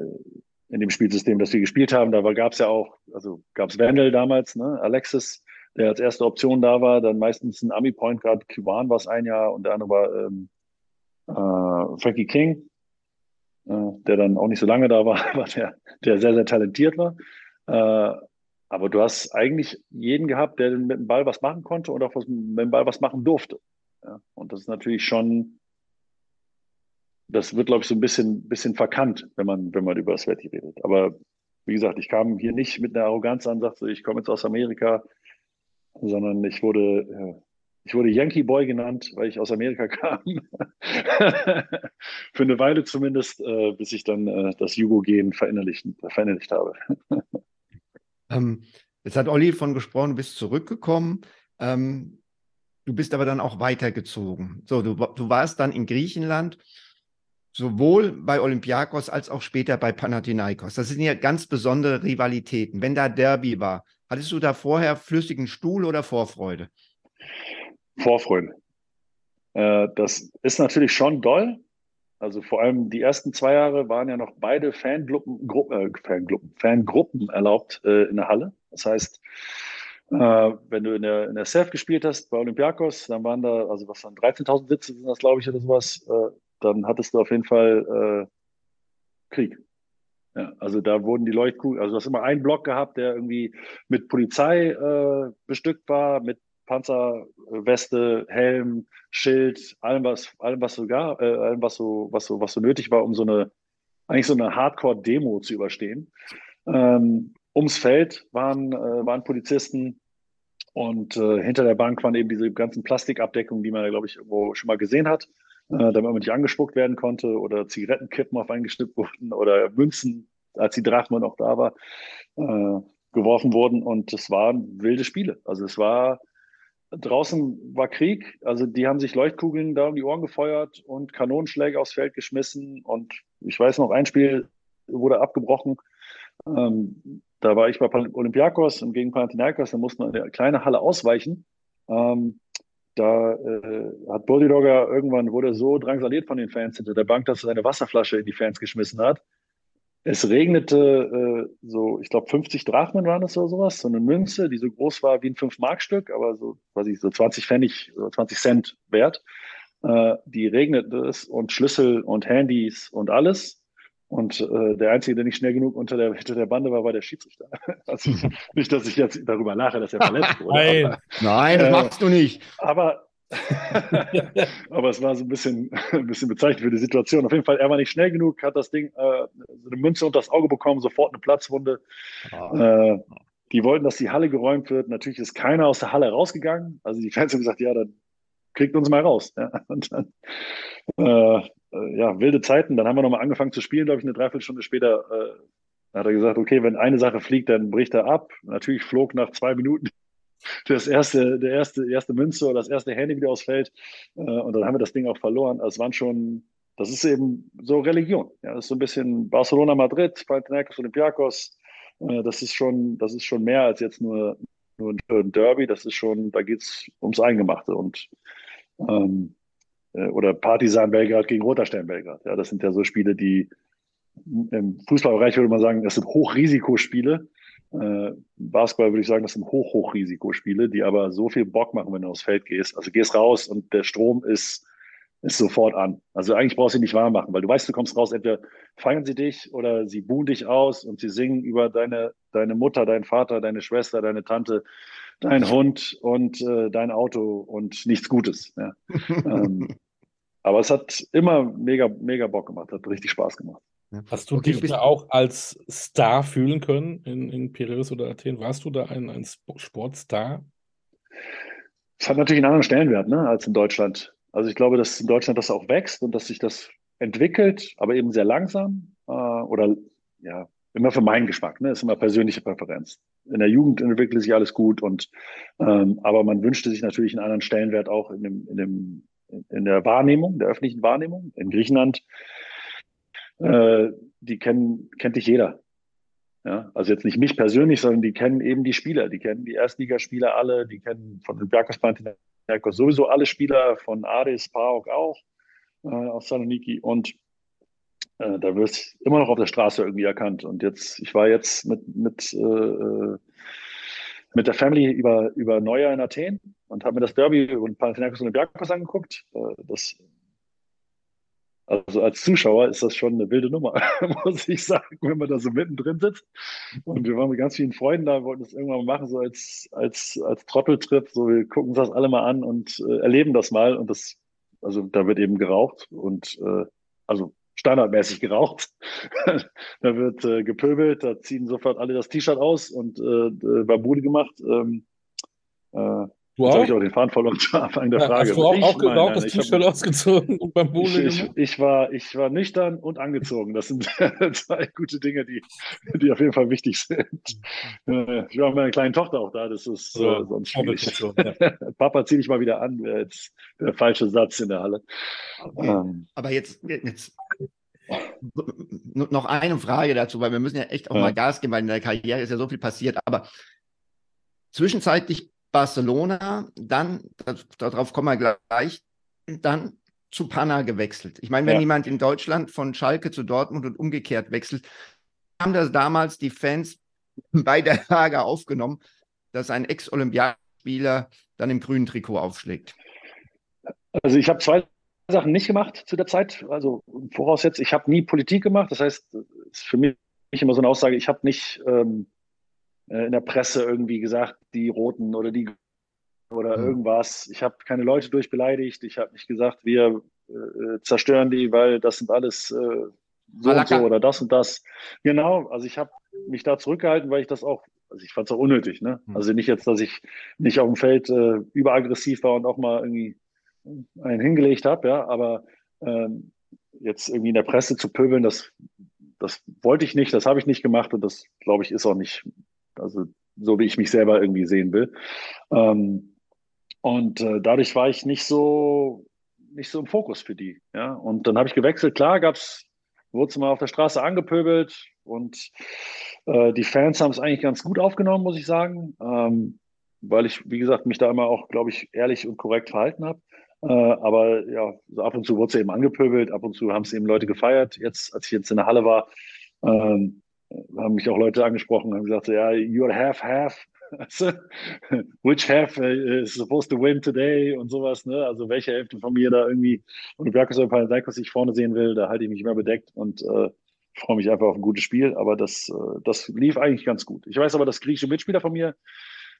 in dem Spielsystem, das wir gespielt haben, da gab es ja auch, also gab es Wendell damals, ne? Alexis, der als erste Option da war, dann meistens ein Ami-Point Guard, Kiwan war es ein Jahr und der andere war ähm, äh, Frankie King, äh, der dann auch nicht so lange da war, (laughs) aber der, der sehr, sehr talentiert war. Äh, aber du hast eigentlich jeden gehabt, der mit dem Ball was machen konnte und auch was, mit dem Ball was machen durfte. Ja? Und das ist natürlich schon, das wird, glaube ich, so ein bisschen, bisschen verkannt, wenn man, wenn man über das Wetti redet. Aber wie gesagt, ich kam hier nicht mit einer Arroganz an, sagte, ich komme jetzt aus Amerika, sondern ich wurde ich wurde Yankee Boy genannt, weil ich aus Amerika (laughs) kam. Für eine Weile zumindest, äh, bis ich dann äh, das Jugo-Gen verinnerlicht, verinnerlicht habe. (laughs) ähm, jetzt hat Olli von gesprochen, du bist zurückgekommen. Ähm, du bist aber dann auch weitergezogen. So, du, du warst dann in Griechenland, sowohl bei Olympiakos als auch später bei Panathinaikos. Das sind ja ganz besondere Rivalitäten. Wenn da Derby war, hattest du da vorher flüssigen Stuhl oder Vorfreude? Vorfreude. Äh, das ist natürlich schon doll. Also vor allem die ersten zwei Jahre waren ja noch beide Fangruppen, äh, Fangruppen, Fangruppen erlaubt äh, in der Halle. Das heißt, äh, wenn du in der, in der SEF gespielt hast bei Olympiakos, dann waren da, also was dann 13.000 Sitze sind das, glaube ich, oder sowas, äh, dann hattest du auf jeden Fall äh, Krieg. Ja, also da wurden die Leuchtkugeln, also du hast immer einen Block gehabt, der irgendwie mit Polizei äh, bestückt war, mit Panzerweste, Helm, Schild, allem was, allem was sogar, äh, allem was so, was so, was so nötig war, um so eine eigentlich so eine Hardcore-Demo zu überstehen. Ähm, ums Feld waren, äh, waren Polizisten und äh, hinter der Bank waren eben diese ganzen Plastikabdeckungen, die man, glaube ich, irgendwo schon mal gesehen hat, äh, damit man nicht angespuckt werden konnte oder Zigarettenkippen auf eingeschnippt wurden oder Münzen, als die Drachma noch da war, äh, geworfen wurden. Und es waren wilde Spiele. Also es war Draußen war Krieg, also die haben sich Leuchtkugeln da um die Ohren gefeuert und Kanonenschläge aufs Feld geschmissen. Und ich weiß noch, ein Spiel wurde abgebrochen. Ähm, da war ich bei Olympiakos und gegen Panathinaikos, da mussten wir eine kleine Halle ausweichen. Ähm, da äh, hat Bully Dogger irgendwann wurde so drangsaliert von den Fans hinter der Bank, dass er seine Wasserflasche in die Fans geschmissen hat. Es regnete äh, so, ich glaube 50 Drachmen waren das oder sowas, so eine Münze, die so groß war wie ein 5-Mark-Stück, aber so, weiß ich, so 20 Pfennig, so 20 Cent wert. Äh, die regnete es und Schlüssel und Handys und alles. Und äh, der Einzige, der nicht schnell genug unter der, hinter der Bande war, war der Schiedsrichter. (laughs) Also (laughs) nicht, dass ich jetzt darüber lache, dass er verletzt wurde. Nein, aber, Nein das äh, machst du nicht. Aber (laughs) Aber es war so ein bisschen, (laughs) ein bisschen bezeichnend für die Situation. Auf jeden Fall, er war nicht schnell genug, hat das Ding, äh, eine Münze unter das Auge bekommen, sofort eine Platzwunde. Oh. Äh, die wollten, dass die Halle geräumt wird. Natürlich ist keiner aus der Halle rausgegangen. Also die Fans haben gesagt, ja, dann kriegt uns mal raus. Ja, (laughs) und dann, äh ja, wilde Zeiten. Dann haben wir nochmal angefangen zu spielen, glaube ich, eine Dreiviertelstunde später. Äh, hat er gesagt, okay, wenn eine Sache fliegt, dann bricht er ab. Natürlich flog nach zwei Minuten das erste, der erste, erste Münze oder das erste Handy wieder ausfällt. Äh, und dann haben wir das Ding auch verloren. Also es waren schon, das ist eben so Religion. Ja, das ist so ein bisschen Barcelona, Madrid, Panathinaikos, Olympiakos. Äh, das ist schon, das ist schon mehr als jetzt nur, nur ein Derby. Das ist schon, da geht es ums Eingemachte und ähm, äh, oder Partisan Belgrad gegen Roter Stern Belgrad. Ja, das sind ja so Spiele, die im Fußballbereich würde man sagen, das sind Hochrisikospiele Äh, Basketball würde ich sagen, das sind Hoch-Hoch-Risikospiele, die aber so viel Bock machen, wenn du aufs Feld gehst. Also gehst raus und der Strom ist, ist sofort an. Also eigentlich brauchst du ihn nicht warm machen, weil du weißt, du kommst raus, entweder feiern sie dich oder sie buhen dich aus und sie singen über deine, deine Mutter, deinen Vater, deine Schwester, deine Tante, dein Hund und äh, dein Auto und nichts Gutes. Ja. (laughs) ähm, aber es hat immer mega, mega Bock gemacht, hat richtig Spaß gemacht. Hast du okay, dich da auch als Star fühlen können in, in Piraeus oder Athen? Warst du da ein, ein Sportstar? Es hat natürlich einen anderen Stellenwert ne, als in Deutschland. Also ich glaube, dass in Deutschland das auch wächst und dass sich das entwickelt, aber eben sehr langsam äh, oder ja, immer für meinen Geschmack, ne? ist immer persönliche Präferenz. In der Jugend entwickelt sich alles gut und ähm, aber man wünschte sich natürlich einen anderen Stellenwert auch in dem, in dem in der Wahrnehmung, der öffentlichen Wahrnehmung. In Griechenland, äh, die kennen, kennt dich jeder. Ja, also jetzt nicht mich persönlich, sondern die kennen eben die Spieler, die kennen die Erstligaspieler alle, die kennen von Olympiakos Panathinaikos sowieso alle Spieler, von Aris, PAOK auch äh, aus Saloniki und äh, da wirst immer noch auf der Straße irgendwie erkannt. Und jetzt, ich war jetzt mit, mit, äh, äh mit der Family über, über Neujahr in Athen und habe mir das Derby und Panathinaikos und Olympiakos angeguckt. Äh, das, also als Zuschauer ist das schon eine wilde Nummer, (laughs) muss ich sagen, wenn man da so mittendrin sitzt. Und wir waren mit ganz vielen Freunden da, wollten das irgendwann mal machen, so als, als, als Trotteltrip. So, wir gucken uns das alle mal an und äh, erleben das mal. Und das, also da wird eben geraucht und äh, also standardmäßig geraucht. (laughs) da wird äh, gepöbelt, da ziehen sofort alle das T-Shirt aus und äh, Babude gemacht. Ähm, äh, Du Jetzt habe ich auch den Faden verloren (laughs) zu Anfang der Frage. Hast du auch, auch geraucht, das T-Shirt ausgezogen und beim Bowling ich, ich, ich, war, ich war nüchtern und angezogen. Das sind (laughs) zwei gute Dinge, die, die auf jeden Fall wichtig sind. Äh, ich war mit meiner kleinen Tochter auch da, das ist ja, äh, sonst schwierig. Ja. (laughs) Papa, zieh dich mal wieder an, wäre jetzt der falsche Satz in der Halle. Okay. Ähm, Aber jetzt, jetzt noch eine Frage dazu, weil wir müssen ja echt auch ja. mal Gas geben, weil in der Karriere ist ja so viel passiert. Aber zwischenzeitlich Barcelona, dann, darauf kommen wir gleich, dann zu Panna gewechselt. Ich meine, wenn ja. jemand in Deutschland von Schalke zu Dortmund und umgekehrt wechselt, haben das damals die Fans (laughs) bei der Lage aufgenommen, dass ein Ex-Olympiaspieler dann im grünen Trikot aufschlägt. Also ich habe zwei Sachen nicht gemacht zu der Zeit. Also voraussetzt, ich habe nie Politik gemacht. Das heißt, es ist für mich immer so eine Aussage, ich habe nicht ähm, äh, in der Presse irgendwie gesagt, die Roten oder die oder irgendwas. Ich habe keine Leute durchbeleidigt. Ich habe nicht gesagt, wir äh, zerstören die, weil das sind alles äh, so und so oder das und das. Genau, also ich habe mich da zurückgehalten, weil ich das auch, also ich fand es auch unnötig. Ne? Mhm. Also nicht jetzt, dass ich nicht auf dem Feld äh, überaggressiv war und auch mal irgendwie einen hingelegt habe, ja, aber ähm, jetzt irgendwie in der Presse zu pöbeln, das, das wollte ich nicht, das habe ich nicht gemacht und das, glaube ich, ist auch nicht also so wie ich mich selber irgendwie sehen will. Ähm, und äh, dadurch war ich nicht so, nicht so im Fokus für die. Ja? Und dann habe ich gewechselt. Klar, gab's, wurde mal auf der Straße angepöbelt und äh, die Fans haben es eigentlich ganz gut aufgenommen, muss ich sagen. Ähm, weil ich, wie gesagt, mich da immer auch, glaube ich, ehrlich und korrekt verhalten habe. Äh, aber ja, so ab und zu wurde es eben angepöbelt, ab und zu haben es eben Leute gefeiert. Jetzt, als ich jetzt in der Halle war, ähm, haben mich auch Leute angesprochen, haben gesagt, ja, you're half, half. (laughs) Which half uh, is supposed to win today und sowas, ne? Also welche Hälfte von mir da irgendwie und Olympiakos oder Panathinaikos ich vorne sehen will, da halte ich mich immer bedeckt und äh, freue mich einfach auf ein gutes Spiel. Aber das, äh, das lief eigentlich ganz gut. Ich weiß aber, dass griechische Mitspieler von mir,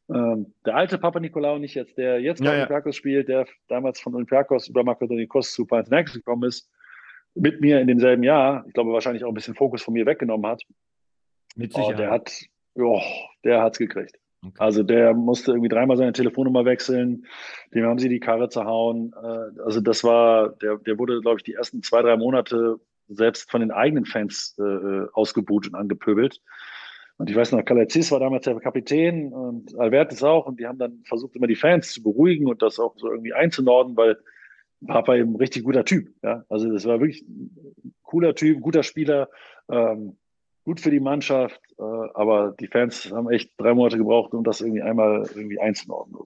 ähm, der alte Papa Nikolaou, nicht jetzt der jetzt bei ja, Olympiakos ja. spielt, der damals von Olympiakos über Makedonikos zu Panathinaikos gekommen ist, mit mir in demselben Jahr, ich glaube wahrscheinlich auch ein bisschen Fokus von mir weggenommen hat, mit Sicherheit. Oh, der hat, oh, der hat's gekriegt. Okay. Also der musste irgendwie dreimal seine Telefonnummer wechseln, dem haben sie die Karre zerhauen. Äh, also das war, der, der wurde, glaube ich, die ersten zwei, drei Monate selbst von den eigenen Fans äh, ausgebucht und angepöbelt. Und ich weiß noch, Kalazis war damals der Kapitän und Albertus auch. Und die haben dann versucht, immer die Fans zu beruhigen und das auch so irgendwie einzunorden, weil Papa eben ein richtig guter Typ. Ja? Also das war wirklich ein cooler Typ, guter Spieler. Ähm, gut für die Mannschaft, äh, aber die Fans haben echt drei Monate gebraucht, um das irgendwie einmal irgendwie einzuordnen.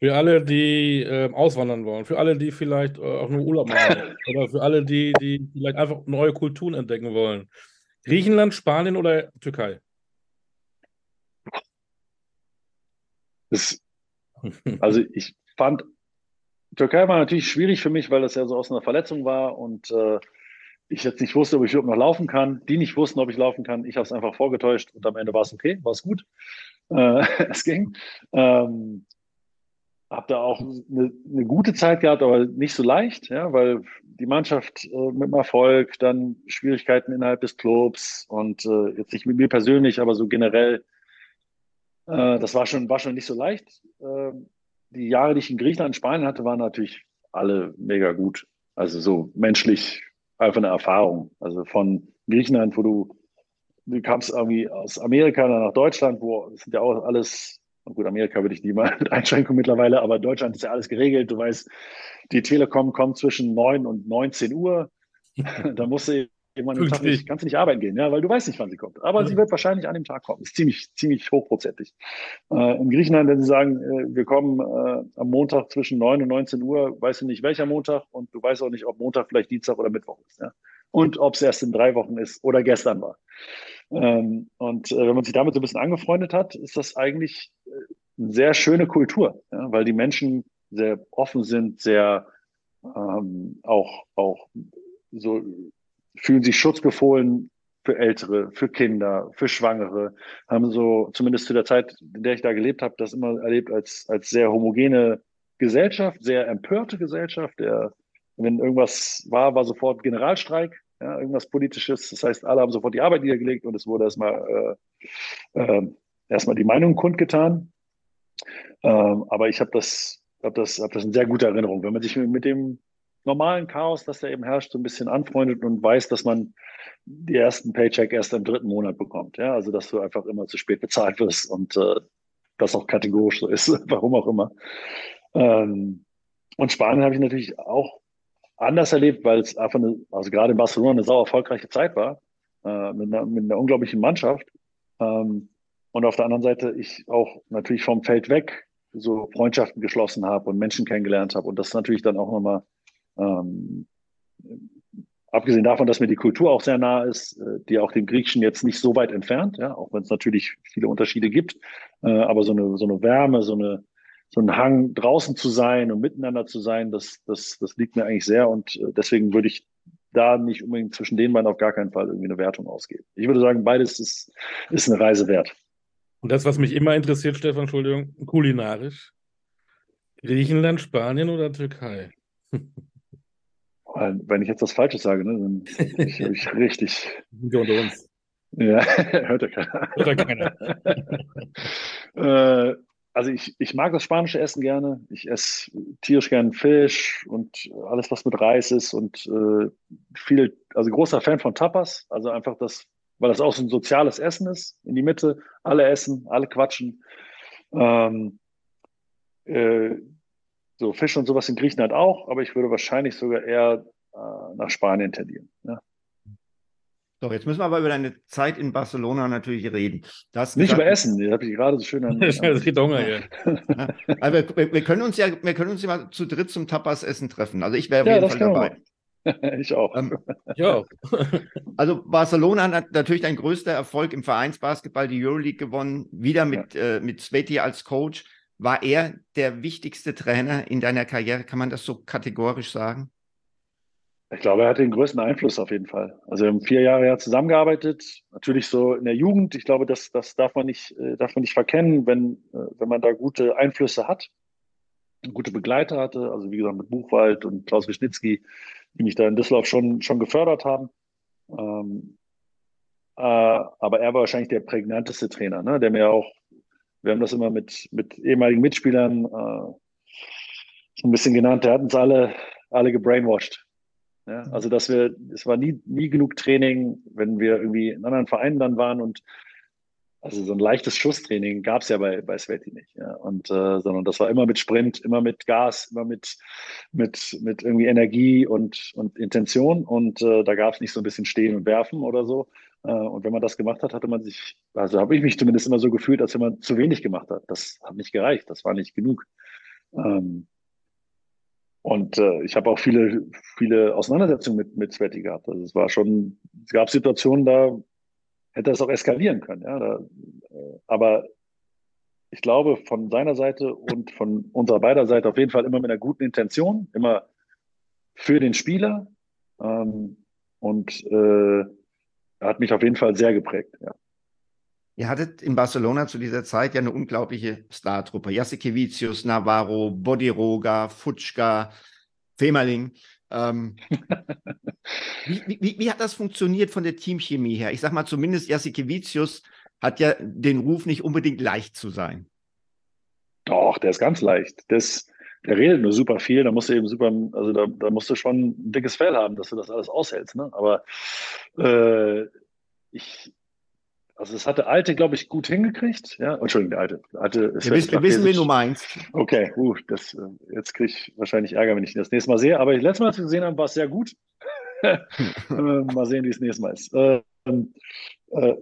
Für alle, die äh, auswandern wollen, für alle, die vielleicht äh, auch nur Urlaub machen (laughs) oder für alle, die, die vielleicht einfach neue Kulturen entdecken wollen. Griechenland, Spanien oder Türkei? Das, also (laughs) ich fand, Türkei war natürlich schwierig für mich, weil das ja so aus einer Verletzung war und äh, ich jetzt nicht wusste, ob ich überhaupt noch laufen kann. Die nicht wussten, ob ich laufen kann. Ich habe es einfach vorgetäuscht und am Ende war es okay, war es gut. Äh, (laughs) es ging. Ähm, habe da auch eine, eine, gute Zeit gehabt, aber nicht so leicht, ja, weil die Mannschaft äh, mit dem Erfolg, dann Schwierigkeiten innerhalb des Clubs und äh, jetzt nicht mit mir persönlich, aber so generell, äh, das war schon, war schon nicht so leicht. Äh, die Jahre, die ich in Griechenland und Spanien hatte, waren natürlich alle mega gut. Also so menschlich einfach eine Erfahrung. Also von Griechenland, wo du, du kamst irgendwie aus Amerika nach Deutschland, wo es sind ja auch alles gut, Amerika würde ich nie mal (laughs) mit Einschränkung mittlerweile, aber Deutschland ist ja alles geregelt. Du weißt, die Telekom kommt zwischen 9 und 19 Uhr. (laughs) da musst du irgendwann am Tag nicht, kannst du nicht arbeiten gehen, ja, weil du weißt nicht, wann sie kommt. Aber ja. sie wird wahrscheinlich an dem Tag kommen. Ist ziemlich, ziemlich hochprozentig. Äh, in Griechenland, wenn sie sagen, äh, wir kommen äh, am Montag zwischen 9 und 19 Uhr, weißt du nicht, welcher Montag und du weißt auch nicht, ob Montag vielleicht Dienstag oder Mittwoch ist. Ja? Und ob es erst in drei Wochen ist oder gestern war. Ähm, und äh, wenn man sich damit so ein bisschen angefreundet hat, ist das eigentlich äh, eine sehr schöne Kultur, ja, weil die Menschen sehr offen sind, sehr ähm, auch, auch so fühlen sich schutzbefohlen für Ältere, für Kinder, für Schwangere, haben so, zumindest zu der Zeit, in der ich da gelebt habe, das immer erlebt als, als sehr homogene Gesellschaft, sehr empörte Gesellschaft. Der, wenn irgendwas war, war sofort Generalstreik ja, irgendwas Politisches. Das heißt, alle haben sofort die Arbeit niedergelegt und es wurde erstmal äh, äh, erstmal die Meinung kundgetan. Ähm, aber ich habe das, hab das, hab das in sehr guter Erinnerung. Wenn man sich mit dem normalen Chaos, das da eben herrscht, so ein bisschen anfreundet und weiß, dass man die ersten Paycheck erst im dritten Monat bekommt. Ja, also dass du einfach immer zu spät bezahlt wirst und äh, das auch kategorisch so ist, (laughs) warum auch immer. Ähm, und Spanien habe ich natürlich auch anders erlebt, weil es einfach eine, also gerade in Barcelona eine sau erfolgreiche Zeit war, äh, mit, einer, mit einer unglaublichen Mannschaft. Ähm, und auf der anderen Seite ich auch natürlich vom Feld weg so Freundschaften geschlossen habe und Menschen kennengelernt habe. Und das natürlich dann auch nochmal, ähm, abgesehen davon, dass mir die Kultur auch sehr nah ist, äh, die auch dem Griechischen jetzt nicht so weit entfernt, ja, auch wenn es natürlich viele Unterschiede gibt, äh, aber so eine, so eine Wärme, so eine, so ein Hang, draußen zu sein und miteinander zu sein, das, das, das liegt mir eigentlich sehr und äh, deswegen würde ich da nicht unbedingt zwischen den beiden auf gar keinen Fall irgendwie eine Wertung ausgeben. Ich würde sagen, beides ist, ist eine Reise wert. Und das, was mich immer interessiert, Stefan, Entschuldigung, kulinarisch. Griechenland, Spanien oder Türkei? (laughs) Wenn ich jetzt was Falsches sage, ne, dann ich, ich (laughs) richtig. Wir unter uns. Ja, (laughs) hört ja keiner. Hört ja keiner. (laughs) äh, also ich, ich mag das spanische Essen gerne. Ich esse tierisch gern Fisch und alles, was mit Reis ist und äh, viel, also großer Fan von Tapas. Also einfach das, weil das auch so ein soziales Essen ist. In die Mitte, alle essen, alle quatschen. Ähm, äh, so Fisch und sowas in Griechenland auch, aber ich würde wahrscheinlich sogar eher äh, nach Spanien tendieren. Ja. So, jetzt müssen wir aber über deine Zeit in Barcelona natürlich reden. Das Nicht über Essen, das habe ich gerade so schön an. (laughs) das geht Hunger hier. also wir, wir, können uns ja, wir können uns ja mal zu dritt zum Tapas-Essen treffen. Also ich wäre auf ja, jeden Fall dabei. (laughs) ich auch. Ähm, ich auch. (laughs) also Barcelona hat natürlich dein größter Erfolg im Vereinsbasketball, die Euroleague gewonnen, wieder mit, ja. äh, mit Sveti als Coach. War er der wichtigste Trainer in deiner Karriere? Kann man das so kategorisch sagen? Ich glaube, er hatte den größten Einfluss auf jeden Fall. Also wir haben vier Jahre ja zusammengearbeitet, natürlich so in der Jugend. Ich glaube, das, das darf man nicht, äh, darf man nicht verkennen, wenn, äh, wenn man da gute Einflüsse hat, gute Begleiter hatte, also wie gesagt mit Buchwald und Klaus Wischnitzki, die mich da in Düsseldorf schon, schon gefördert haben. Ähm, äh, aber er war wahrscheinlich der prägnanteste Trainer, ne? der mir auch, wir haben das immer mit, mit ehemaligen Mitspielern äh, so ein bisschen genannt, der hat uns alle, alle gebrainwashed. Ja, also dass wir, es war nie, nie genug Training, wenn wir irgendwie in anderen Vereinen dann waren und also so ein leichtes Schusstraining gab es ja bei, bei Sveti nicht. Ja. Und, äh, sondern das war immer mit Sprint, immer mit Gas, immer mit, mit, mit irgendwie Energie und, und Intention. Und äh, da gab es nicht so ein bisschen Stehen und Werfen oder so. Äh, und wenn man das gemacht hat, hatte man sich, also habe ich mich zumindest immer so gefühlt, als wenn man zu wenig gemacht hat. Das hat nicht gereicht, das war nicht genug. Ähm, und äh, ich habe auch viele, viele Auseinandersetzungen mit, mit Sveti gehabt. Also es war schon, es gab Situationen, da hätte es auch eskalieren können. Ja, da, äh, aber ich glaube, von seiner Seite und von unserer beider Seite auf jeden Fall immer mit einer guten Intention, immer für den Spieler. Ähm, und äh, hat mich auf jeden Fall sehr geprägt. Ja. Ihr hattet in Barcelona zu dieser Zeit ja eine unglaubliche Startruppe. Jasikevicius, Navarro, Bodiroga, Futschka, Femerling. Ähm, (laughs) wie, wie, wie, hat das funktioniert von der Teamchemie her? Ich sag mal, zumindest Jasikevicius hat ja den Ruf, nicht unbedingt leicht zu sein. Doch, der ist ganz leicht. Das, der redet nur super viel, da musst du eben super, also da, da musst du schon ein dickes Fell haben, dass du das alles aushältst. Ne? Aber äh, ich, also das hat der Alte, glaube ich, gut hingekriegt. Ja, Entschuldigung, der Alte. Der Alte wir wissen, wir wissen, wen du meinst. Okay, uh, das, äh, jetzt kriege ich wahrscheinlich Ärger, wenn ich ihn das nächste Mal sehe. Aber das letzte Mal, als wir gesehen haben, war es sehr gut. (laughs) Äh, mal sehen, wie es nächstes Mal ist. Ähm, äh,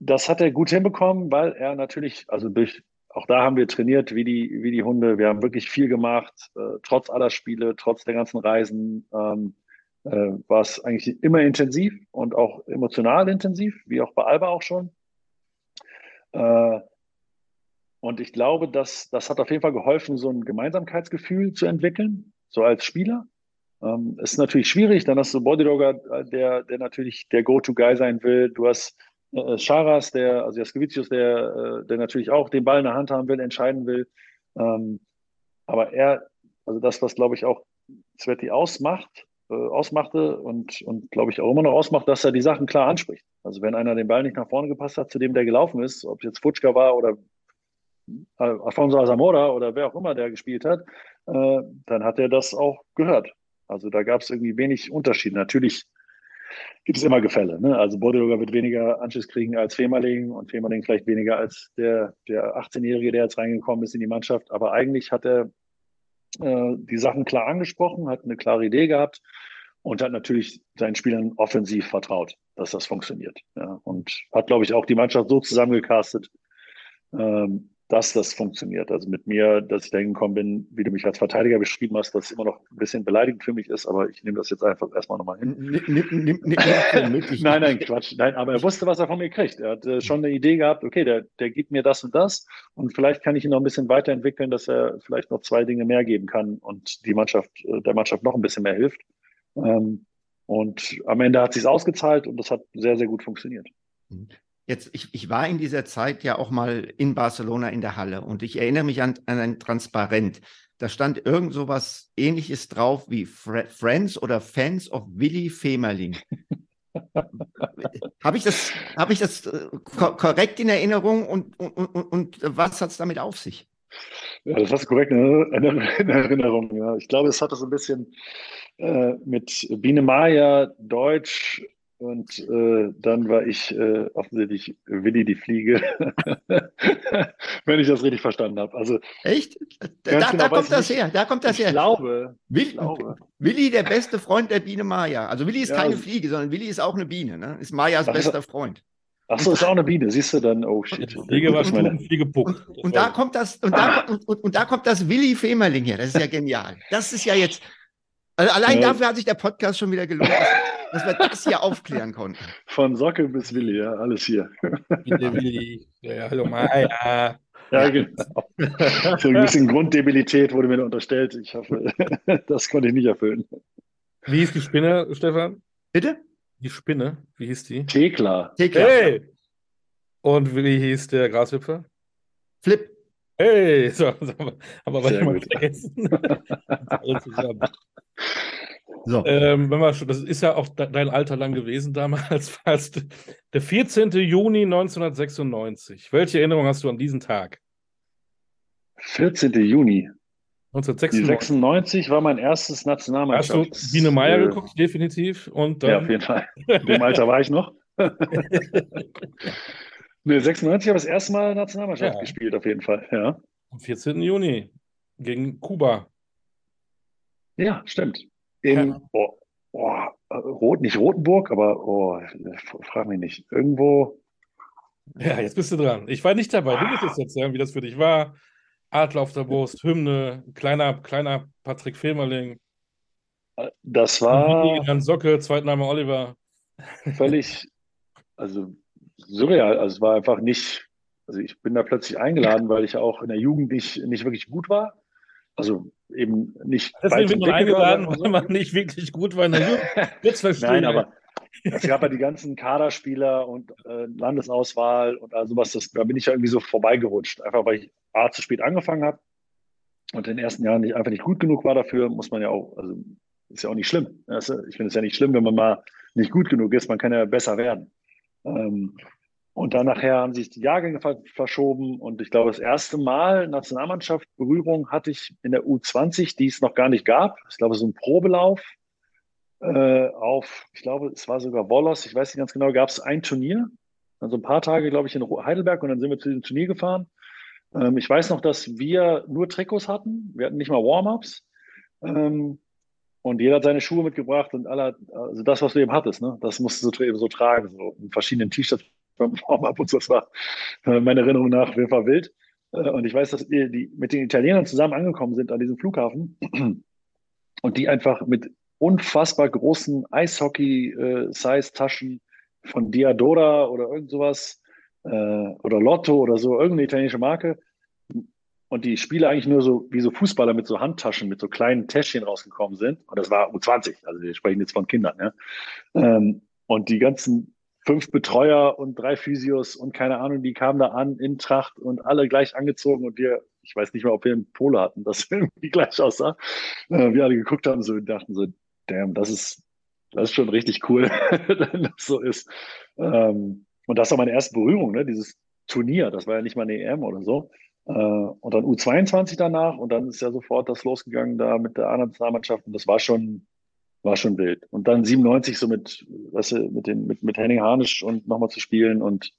das hat er gut hinbekommen, weil er natürlich, also durch, auch da haben wir trainiert wie die, wie die Hunde. Wir haben wirklich viel gemacht, äh, trotz aller Spiele, trotz der ganzen Reisen. Ähm, äh, war es eigentlich immer intensiv und auch emotional intensiv, wie auch bei Alba auch schon. Äh, und ich glaube, dass das hat auf jeden Fall geholfen, so ein Gemeinsamkeitsgefühl zu entwickeln, so als Spieler. Ähm, ist natürlich schwierig, dann hast du Bodydogger, der, der natürlich der Go-To-Guy sein will. Du hast äh, Charas, der, also Jaskevicius, der, äh, der natürlich auch den Ball in der Hand haben will, entscheiden will. Ähm, aber er, also das, was glaube ich auch Sveti ausmacht, äh, ausmachte und, und glaube ich auch immer noch ausmacht, dass er die Sachen klar anspricht. Also wenn einer den Ball nicht nach vorne gepasst hat, zu dem der gelaufen ist, ob es jetzt Futschka war oder äh, Alfonso Azamora oder wer auch immer der gespielt hat, äh, dann hat er das auch gehört. Also da gab es irgendwie wenig Unterschied. Natürlich gibt es immer Gefälle. Ne? Also Bordeaux wird weniger Anschluss kriegen als Femerling und Femerling vielleicht weniger als der, der 18-Jährige, der jetzt reingekommen ist in die Mannschaft. Aber eigentlich hat er äh, die Sachen klar angesprochen, hat eine klare Idee gehabt und hat natürlich seinen Spielern offensiv vertraut, dass das funktioniert. Ja? Und hat, glaube ich, auch die Mannschaft so zusammengecastet, ähm, dass das funktioniert. Also mit mir, dass ich da hingekommen bin, wie du mich als Verteidiger beschrieben hast, was immer noch ein bisschen beleidigend für mich ist, aber ich nehme das jetzt einfach erstmal nochmal hin. Nimm, nimm, nimm, nein, nein, Quatsch. Nein, aber er wusste, was er von mir kriegt. Er hat äh, schon eine Idee gehabt, okay, der, der gibt mir das und das und vielleicht kann ich ihn noch ein bisschen weiterentwickeln, dass er vielleicht noch zwei Dinge mehr geben kann und die Mannschaft, äh, der Mannschaft noch ein bisschen mehr hilft. Ähm, und am Ende hat sich ausgezahlt und das hat sehr, sehr gut funktioniert. Jetzt, ich, ich war in dieser Zeit ja auch mal in Barcelona in der Halle und ich erinnere mich an, an ein Transparent. Da stand irgend so was ähnliches drauf wie Friends oder Fans of Willy Femerling. Habe ich das, hab ich das äh, korrekt in Erinnerung und, und, und, und was hat es damit auf sich? Ja, das hast du korrekt in Erinnerung. Ja. Ich glaube, es hat das ein bisschen äh, mit Biene Maya, Deutsch, und äh, dann war ich äh, offensichtlich Willi die Fliege, (laughs) wenn ich das richtig verstanden habe. Also, Echt? Da, genau da kommt das nicht. her, da kommt das ich her. Glaube, Willi, ich glaube. Willi, der beste Freund der Biene Maya. Also Willi ist ja, keine Fliege, sondern Willi ist auch eine Biene. Ne? Ist Mayas bester ist, Freund. Achso, ist auch eine Biene. Siehst du dann, oh shit. Fliege war meine... Fliegepuck. Und, und, da kommt das, und da, und, und, und da kommt das Willi Femerling her. Das ist ja genial. Das ist ja jetzt. Also allein ja. dafür hat sich der Podcast schon wieder gelohnt dass wir das hier aufklären konnten. Von Socke bis Willi, ja, alles hier. Willi, ja, hallo Maya. Ja, genau. So ein bisschen Grunddebilität wurde mir unterstellt. Ich hoffe, (laughs) das konnte ich nicht erfüllen. Wie hieß die Spinne, Stefan? Bitte? Die Spinne, wie hieß die? Thekla. Thekla. Hey! Und wie hieß der Grashüpfer? Flip. Hey, (laughs) so, so haben wir Sehr mal vergessen. (laughs) So. Ähm, wenn wir schon, das ist ja auch dein Alter lang gewesen damals, (laughs) fast. Der 14. Juni 1996. Welche Erinnerung hast du an diesen Tag? 14. Juni. 1996. 96 war mein erstes Nationalmannschaft. Hast du Biene Meier äh, geguckt, definitiv? Und dann... Ja, auf jeden Fall. In dem Alter war ich noch. Ne, 96 habe ich das erste Mal Nationalmannschaft ja. gespielt, auf jeden Fall. Ja. Am 14. Juni gegen Kuba. Ja, stimmt in ja. oh, oh, Rot, nicht Rotenburg, aber oh, frag mich nicht. Irgendwo. Ja, jetzt bist du dran. Ich war nicht dabei. Du musst es erzählen, wie das für dich war. Adler auf der Brust, Hymne, kleiner, kleiner Patrick Filmerling. Das war. Dann Socke, Zweitname Oliver. Völlig, also surreal. Also es war einfach nicht, Also ich bin da plötzlich eingeladen, weil ich auch in der Jugend nicht, nicht wirklich gut war. Also eben nicht. Deswegen wird man eingeladen, weil man nicht wirklich gut war in der Jugend. Jetzt (laughs) verstehe Nein, aber es gab ja die ganzen Kaderspieler und äh, Landesauswahl und all sowas. Das, da bin ich ja irgendwie so vorbeigerutscht. Einfach weil ich A zu spät angefangen habe und in den ersten Jahren nicht, einfach nicht gut genug war dafür, muss man ja auch, also ist ja auch nicht schlimm. Ich finde es ja nicht schlimm, wenn man mal nicht gut genug ist. Man kann ja besser werden. Ähm, und dann nachher haben sich die Jahrgänge verschoben. Und ich glaube, das erste Mal Nationalmannschaft Berührung hatte ich in der U20, die es noch gar nicht gab. Ich glaube, so ein Probelauf äh, auf, ich glaube, es war sogar Wollos, ich weiß nicht ganz genau, gab es ein Turnier. Also ein paar Tage, glaube ich, in Heidelberg und dann sind wir zu diesem Turnier gefahren. Ähm, ich weiß noch, dass wir nur Trikots hatten. Wir hatten nicht mal Warm-ups. Ähm, und jeder hat seine Schuhe mitgebracht und alle, also das, was du eben hattest, ne, das musst du so, eben so tragen, so in verschiedenen T-Shirts (laughs) beim Warm-up und so. Das war äh, meiner Erinnerung nach auf jeden Fall wild. Äh, und ich weiß, dass wir die mit den Italienern zusammen angekommen sind an diesem Flughafen (clears throat) und die einfach mit unfassbar großen Eishockey-Size-Taschen äh, von Diadora oder irgend sowas äh, oder Lotto oder so, irgendeine italienische Marke und die Spieler eigentlich nur so wie so Fußballer mit so Handtaschen, mit so kleinen Täschchen rausgekommen sind. Und das war U20, also wir sprechen jetzt von Kindern. Ja? Ähm, und die ganzen fünf Betreuer und drei Physios und keine Ahnung, die kamen da an in Tracht und alle gleich angezogen und wir, ich weiß nicht mehr, ob wir einen Polo hatten, das (laughs) irgendwie gleich aussah. Äh, wir alle geguckt haben so und dachten so, damn, das ist, das ist schon richtig cool, (laughs) wenn das so ist. Ähm, und das war meine erste Berührung, ne? dieses Turnier, das war ja nicht mal eine EM oder so. Äh, und dann U22 danach und dann ist ja sofort das losgegangen da mit der A-Nationalmannschaft und das war schon, war schon wild. Und dann 97 so mit, weißt du, mit den, mit, mit Henning Harnisch und nochmal zu spielen und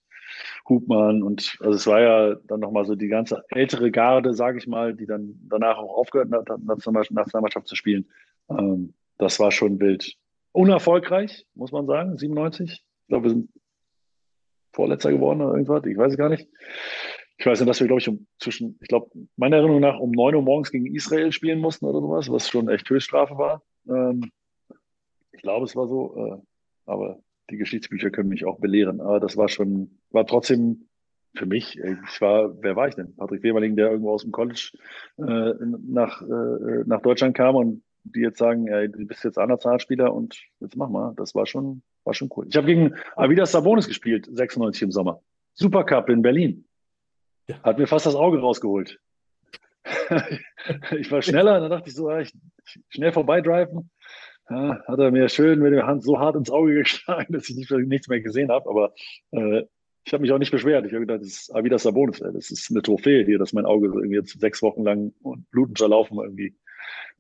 Hubmann und also es war ja dann nochmal so die ganze ältere Garde, sage ich mal, die dann danach auch aufgehört hat, Nationalmannschaft zu spielen. Ähm, das war schon wild. Unerfolgreich, muss man sagen, 97. Ich glaube, wir sind Vorletzter geworden oder irgendwas, ich weiß es gar nicht. Ich weiß nicht, dass wir, glaube ich, um zwischen, ich glaube, meiner Erinnerung nach um 9 Uhr morgens gegen Israel spielen mussten oder sowas, was schon echt Höchststrafe war. Ähm, ich glaube, es war so, äh, aber die Geschichtsbücher können mich auch belehren. Aber das war schon, war trotzdem für mich, ich war, wer war ich denn? Patrick Weberling, der irgendwo aus dem College äh, nach, äh, nach Deutschland kam und die jetzt sagen, ey, du bist jetzt A-Nationalspieler und jetzt mach mal. Das war schon, war schon cool. Ich habe gegen Avidas Sabonis gespielt, 96 im Sommer. Supercup in Berlin. Hat mir fast das Auge rausgeholt. (laughs) ich war schneller, dann dachte ich so, ich, schnell vorbeidriven. Ja, hat er mir schön mit der Hand so hart ins Auge (laughs) geschlagen, dass ich nicht, nichts mehr gesehen habe. Aber äh, ich habe mich auch nicht beschwert. Ich habe gedacht, das ist Avidas Sabonis. Das ist eine Trophäe hier, dass mein Auge irgendwie jetzt sechs Wochen lang und blutend verlaufen irgendwie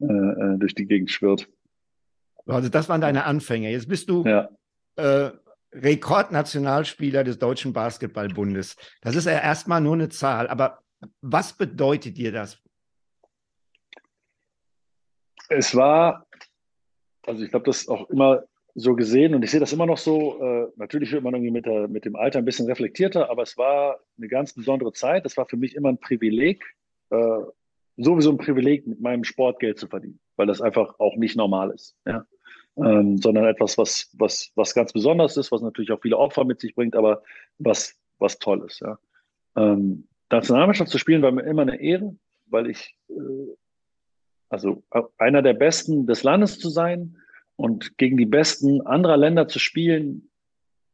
äh, äh, durch die Gegend schwirrt. Also das waren deine Anfänge. Jetzt bist du ja. äh, Rekordnationalspieler des Deutschen Basketballbundes. Das ist ja erstmal nur eine Zahl, aber was bedeutet dir das? Es war, also ich glaube, das auch immer so gesehen und ich sehe das immer noch so. Äh, natürlich wird man irgendwie mit, der, mit dem Alter ein bisschen reflektierter, aber es war eine ganz besondere Zeit. Es war für mich immer ein Privileg, äh, sowieso ein Privileg, mit meinem Sport Geld zu verdienen, weil das einfach auch nicht normal ist. Ja? Ähm, sondern etwas, was, was, was ganz besonders ist, was natürlich auch viele Opfer mit sich bringt, aber was, was toll ist. Ja. Ähm, Nationalmannschaft zu spielen war mir immer eine Ehre, weil ich, äh, also einer der Besten des Landes zu sein und gegen die Besten anderer Länder zu spielen,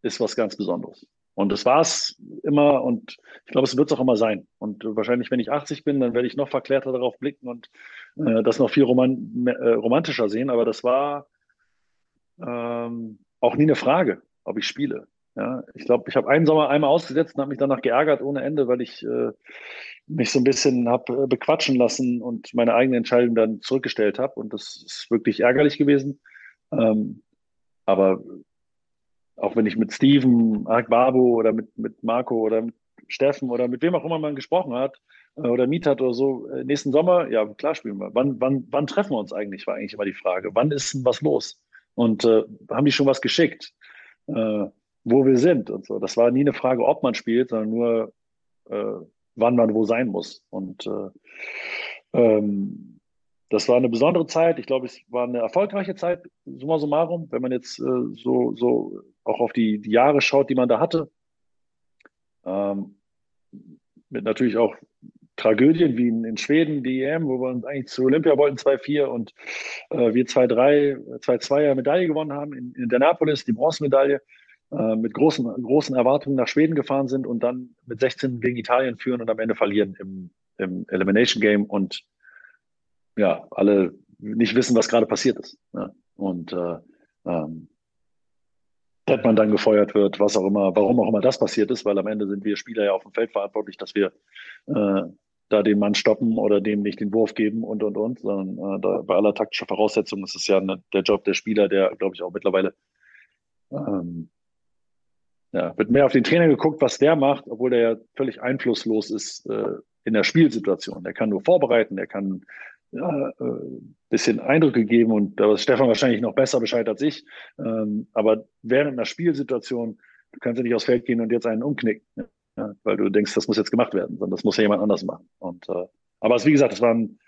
ist was ganz Besonderes. Und das war es immer und ich glaube, es wird es auch immer sein. Und wahrscheinlich, wenn ich 80 bin, dann werde ich noch verklärter darauf blicken und äh, das noch viel roman äh, romantischer sehen. Aber das war ähm, auch nie eine Frage, ob ich spiele. Ja, ich glaube, ich habe einen Sommer einmal ausgesetzt und habe mich danach geärgert ohne Ende, weil ich äh, mich so ein bisschen habe äh, bequatschen lassen und meine eigene Entscheidung dann zurückgestellt habe. Und das ist wirklich ärgerlich gewesen. Ähm, aber auch wenn ich mit Steven, Babu oder mit, mit Marco oder mit Steffen oder mit wem auch immer man gesprochen hat äh, oder Miet hat oder so, äh, nächsten Sommer, ja, klar spielen wir. Wann, wann, wann treffen wir uns eigentlich, war eigentlich immer die Frage. Wann ist was los? Und äh, haben die schon was geschickt, äh, wo wir sind und so. Das war nie eine Frage, ob man spielt, sondern nur, äh, wann man wo sein muss. Und äh, ähm, das war eine besondere Zeit. Ich glaube, es war eine erfolgreiche Zeit, summa summarum, wenn man jetzt äh, so, so auch auf die, die Jahre schaut, die man da hatte. Ähm, mit natürlich auch Tragödien wie in, in, Schweden, die EM, wo wir uns eigentlich zu Olympia wollten, 2-4 und äh, wir 2-3, 2-2 ja Medaille gewonnen haben in, in Indianapolis, die Bronzemedaille, äh, mit großen, großen Erwartungen nach Schweden gefahren sind und dann mit 16 gegen Italien führen und am Ende verlieren im, im Elimination Game und ja, alle nicht wissen, was gerade passiert ist. Ja. Und äh, ähm, man dann gefeuert wird, was auch immer, warum auch immer das passiert ist, weil am Ende sind wir Spieler ja auf dem Feld verantwortlich, dass wir äh, da den Mann stoppen oder dem nicht den Wurf geben und und und, sondern äh, da, bei aller taktischer Voraussetzung ist es ja ne, der Job der Spieler, der, glaube ich, auch mittlerweile ähm, ja, wird mehr auf den Trainer geguckt, was der macht, obwohl der ja völlig einflusslos ist äh, in der Spielsituation. Der kann nur vorbereiten, der kann ja, äh, bisschen Eindrücke geben und da weiß Stefan wahrscheinlich noch besser Bescheid als ich. Ähm, aber während einer Spielsituation, du kannst ja nicht aufs Feld gehen und jetzt einen umknicken, ja, weil du denkst, das muss jetzt gemacht werden, sondern das muss ja jemand anders machen. Und äh, aber es, wie gesagt, es waren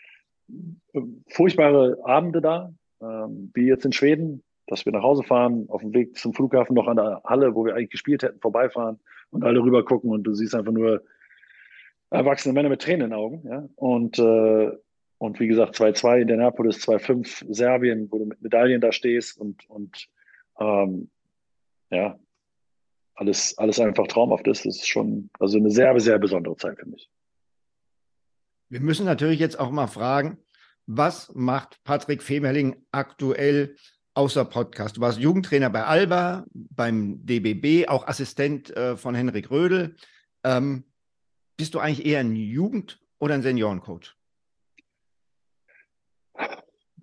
äh, furchtbare Abende da, ähm, wie jetzt in Schweden, dass wir nach Hause fahren, auf dem Weg zum Flughafen noch an der Halle, wo wir eigentlich gespielt hätten, vorbeifahren und alle rüber gucken und du siehst einfach nur erwachsene Männer mit Tränen in den Augen. Ja? Und äh, und wie gesagt, 2-2 Indianapolis, 2-5 Serbien, wo du mit Medaillen da stehst und, und ähm, ja, alles, alles einfach traumhaft ist. Das ist schon also eine sehr, sehr besondere Zeit für mich. Wir müssen natürlich jetzt auch mal fragen, was macht Patrick Femerling aktuell außer Podcast? Du warst Jugendtrainer bei Alba, beim DBB, auch Assistent äh, von Henrik Rödel. Ähm, bist du eigentlich eher ein Jugend- oder ein Seniorencoach?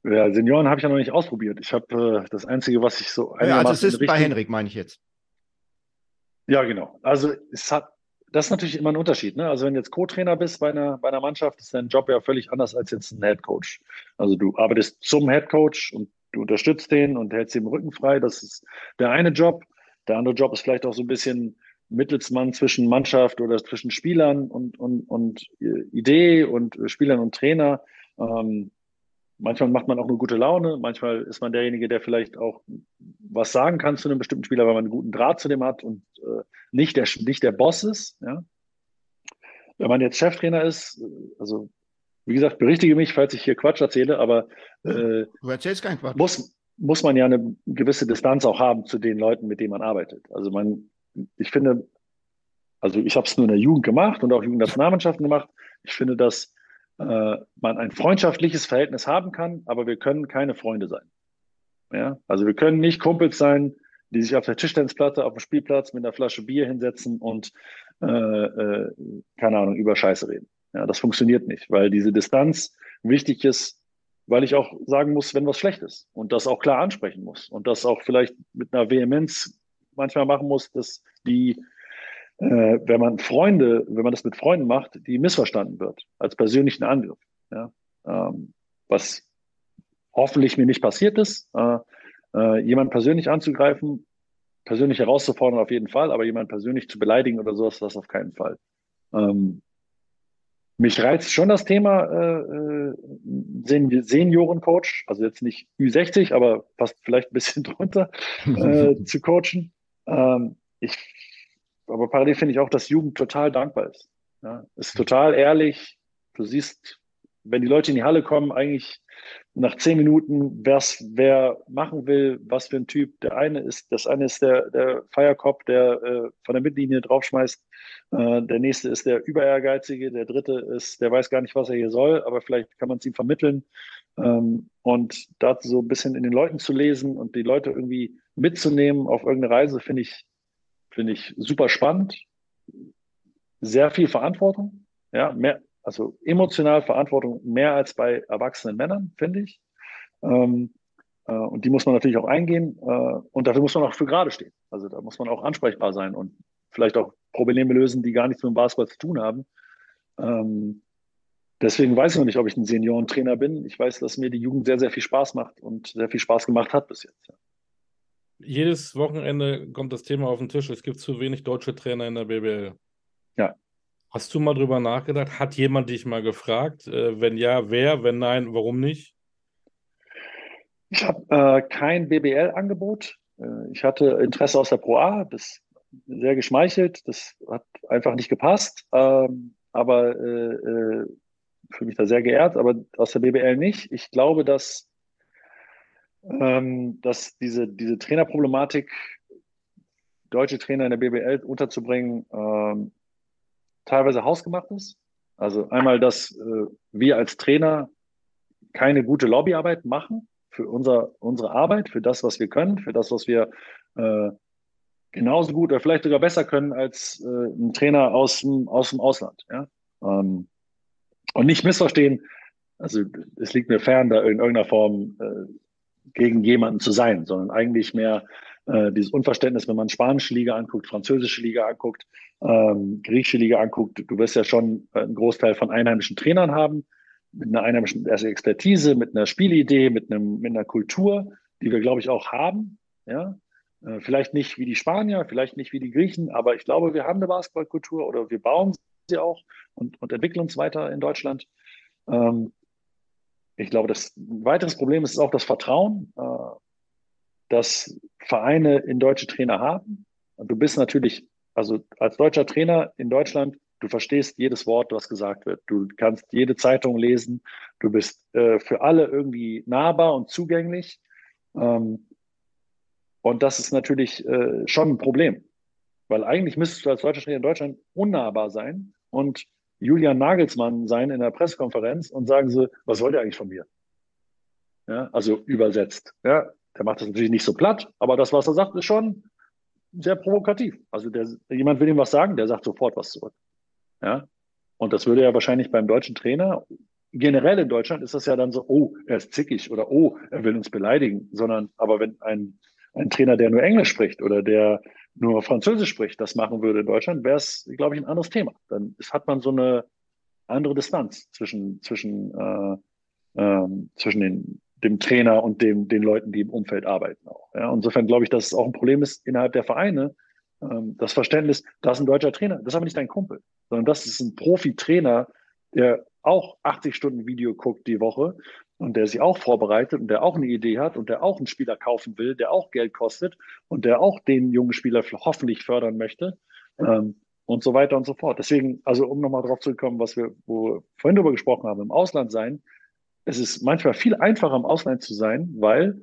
Ja, Senioren habe ich ja noch nicht ausprobiert. Ich habe äh, das Einzige, was ich so. Ja, es ist bei Henrik, meine ich jetzt. Ja, genau. Also es hat, das ist natürlich immer ein Unterschied. Ne? Also wenn du jetzt Co-Trainer bist bei einer, bei einer Mannschaft, ist dein Job ja völlig anders als jetzt ein Head Coach. Also du arbeitest zum Head Coach und du unterstützt den und hältst ihm Rücken frei. Das ist der eine Job. Der andere Job ist vielleicht auch so ein bisschen Mittelsmann zwischen Mannschaft oder zwischen Spielern und, und, und äh, Idee und Spielern und Trainer. Ähm, Manchmal macht man auch nur gute Laune, manchmal ist man derjenige, der vielleicht auch was sagen kann zu einem bestimmten Spieler, weil man einen guten Draht zu dem hat und äh, nicht, der, nicht der Boss ist. Ja? Wenn man jetzt Cheftrainer ist, also wie gesagt, berichtige mich, falls ich hier Quatsch erzähle, aber äh, du erzählst keinen Quatsch. Muss, muss man ja eine gewisse Distanz auch haben zu den Leuten, mit denen man arbeitet. Also man, ich finde, also ich habe es nur in der Jugend gemacht und auch Jugendnationalmannschaften gemacht. Ich finde, dass äh, man ein freundschaftliches Verhältnis haben kann, aber wir können keine Freunde sein. Ja? Also wir können nicht Kumpels sein, die sich auf der Tischtennisplatte auf dem Spielplatz mit einer Flasche Bier hinsetzen und äh, äh, keine Ahnung über Scheiße reden. Ja, das funktioniert nicht, weil diese Distanz wichtig ist, weil ich auch sagen muss, wenn was schlecht ist und das auch klar ansprechen muss und das auch vielleicht mit einer Vehemenz manchmal machen muss, dass die äh, wenn man Freunde, wenn man das mit Freunden macht, die missverstanden wird als persönlichen Angriff. Ja? Ähm, was hoffentlich mir nicht passiert ist, äh, äh, jemand persönlich anzugreifen, persönlich herauszufordern auf jeden Fall, aber jemand persönlich zu beleidigen oder sowas, das auf keinen Fall. Ähm, mich reizt schon das Thema äh, äh Sen Seniorencoach, also jetzt nicht Ü60, aber fast vielleicht ein bisschen (laughs) drunter äh, (laughs) zu coachen. Ähm, ich aber parallel finde ich auch, dass Jugend total dankbar ist. Ja, ist total ehrlich. Du siehst, wenn die Leute in die Halle kommen, eigentlich nach zehn Minuten, wer's, wer machen will, was für ein Typ. Der eine ist, das eine ist der, der Feierkopf, der äh, von der Mittellinie draufschmeißt. Äh, der nächste ist der Überehrgeizige. Der dritte ist, der weiß gar nicht, was er hier soll, aber vielleicht kann man es ihm vermitteln. Ähm, und da so ein bisschen in den Leuten zu lesen und die Leute irgendwie mitzunehmen auf irgendeine Reise, finde ich, Finde ich super spannend. Sehr viel Verantwortung. Ja, mehr, also emotional Verantwortung mehr als bei erwachsenen Männern, finde ich. Ähm, äh, und die muss man natürlich auch eingehen. Äh, und dafür muss man auch für gerade stehen. Also da muss man auch ansprechbar sein und vielleicht auch Probleme lösen, die gar nichts mit dem Basketball zu tun haben. Ähm, deswegen weiß ich noch nicht, ob ich ein Seniorentrainer bin. Ich weiß, dass mir die Jugend sehr, sehr viel Spaß macht und sehr viel Spaß gemacht hat bis jetzt. Ja jedes Wochenende kommt das Thema auf den Tisch. Es gibt zu wenig deutsche Trainer in der BBL. Ja. Hast du mal drüber nachgedacht? Hat jemand dich mal gefragt? Äh, wenn ja, wer? Wenn nein, warum nicht? Ich habe äh, kein BBL-Angebot. Äh, ich hatte Interesse aus der Pro A. Das sehr geschmeichelt. Das hat einfach nicht gepasst. Ähm, aber äh, äh, fühle mich da sehr geehrt, aber aus der BBL nicht. Ich glaube, dass, ähm, dass diese, diese Trainerproblematik, deutsche Trainer in der BBL unterzubringen, ähm, teilweise hausgemacht ist. Also einmal, dass äh, wir als Trainer keine gute Lobbyarbeit machen für unser, unsere Arbeit, für das, was wir können, für das, was wir äh, genauso gut oder vielleicht sogar besser können als äh, ein Trainer aus dem, aus dem Ausland. Ja? Ähm, und nicht missverstehen, also es liegt mir fern, da in irgendeiner Form äh, gegen jemanden zu sein, sondern eigentlich mehr äh, dieses Unverständnis, wenn man spanische Liga anguckt, französische Liga anguckt, ähm, griechische Liga anguckt, du wirst ja schon einen Großteil von einheimischen Trainern haben, mit einer einheimischen Expertise, mit einer Spielidee, mit, einem, mit einer Kultur, die wir, glaube ich, auch haben. Ja? Äh, vielleicht nicht wie die Spanier, vielleicht nicht wie die Griechen, aber ich glaube, wir haben eine Basketballkultur oder wir bauen sie auch und, und entwickeln uns weiter in Deutschland. Ähm, ich glaube, das ein weiteres Problem ist auch das Vertrauen, äh, das Vereine in deutsche Trainer haben. Und du bist natürlich, also als deutscher Trainer in Deutschland, du verstehst jedes Wort, was gesagt wird. Du kannst jede Zeitung lesen. Du bist äh, für alle irgendwie nahbar und zugänglich. Ähm, und das ist natürlich äh, schon ein Problem. Weil eigentlich müsstest du als deutscher Trainer in Deutschland unnahbar sein und Julian Nagelsmann sein in der Pressekonferenz und sagen sie, was wollt ihr eigentlich von mir? Ja, also übersetzt. Ja, der macht das natürlich nicht so platt, aber das, was er sagt, ist schon sehr provokativ. Also der, jemand will ihm was sagen, der sagt sofort was zurück. Ja, und das würde ja wahrscheinlich beim deutschen Trainer, generell in Deutschland ist das ja dann so, oh, er ist zickig oder oh, er will uns beleidigen, sondern aber wenn ein, ein Trainer, der nur Englisch spricht oder der nur Französisch spricht, das machen würde in Deutschland, wäre es, glaube ich, ein anderes Thema. Dann ist, hat man so eine andere Distanz zwischen, zwischen, äh, ähm, zwischen den, dem Trainer und dem, den Leuten, die im Umfeld arbeiten auch. Ja, insofern glaube ich, dass es auch ein Problem ist innerhalb der Vereine, ähm, das Verständnis, das ist ein deutscher Trainer, das ist aber nicht dein Kumpel, sondern das ist ein Profi-Trainer, der auch 80 Stunden Video guckt die Woche und der sich auch vorbereitet und der auch eine Idee hat und der auch einen Spieler kaufen will, der auch Geld kostet und der auch den jungen Spieler hoffentlich fördern möchte ähm, und so weiter und so fort. Deswegen, also um nochmal drauf zu kommen, was wir wo wir vorhin darüber gesprochen haben, im Ausland sein, es ist manchmal viel einfacher im Ausland zu sein, weil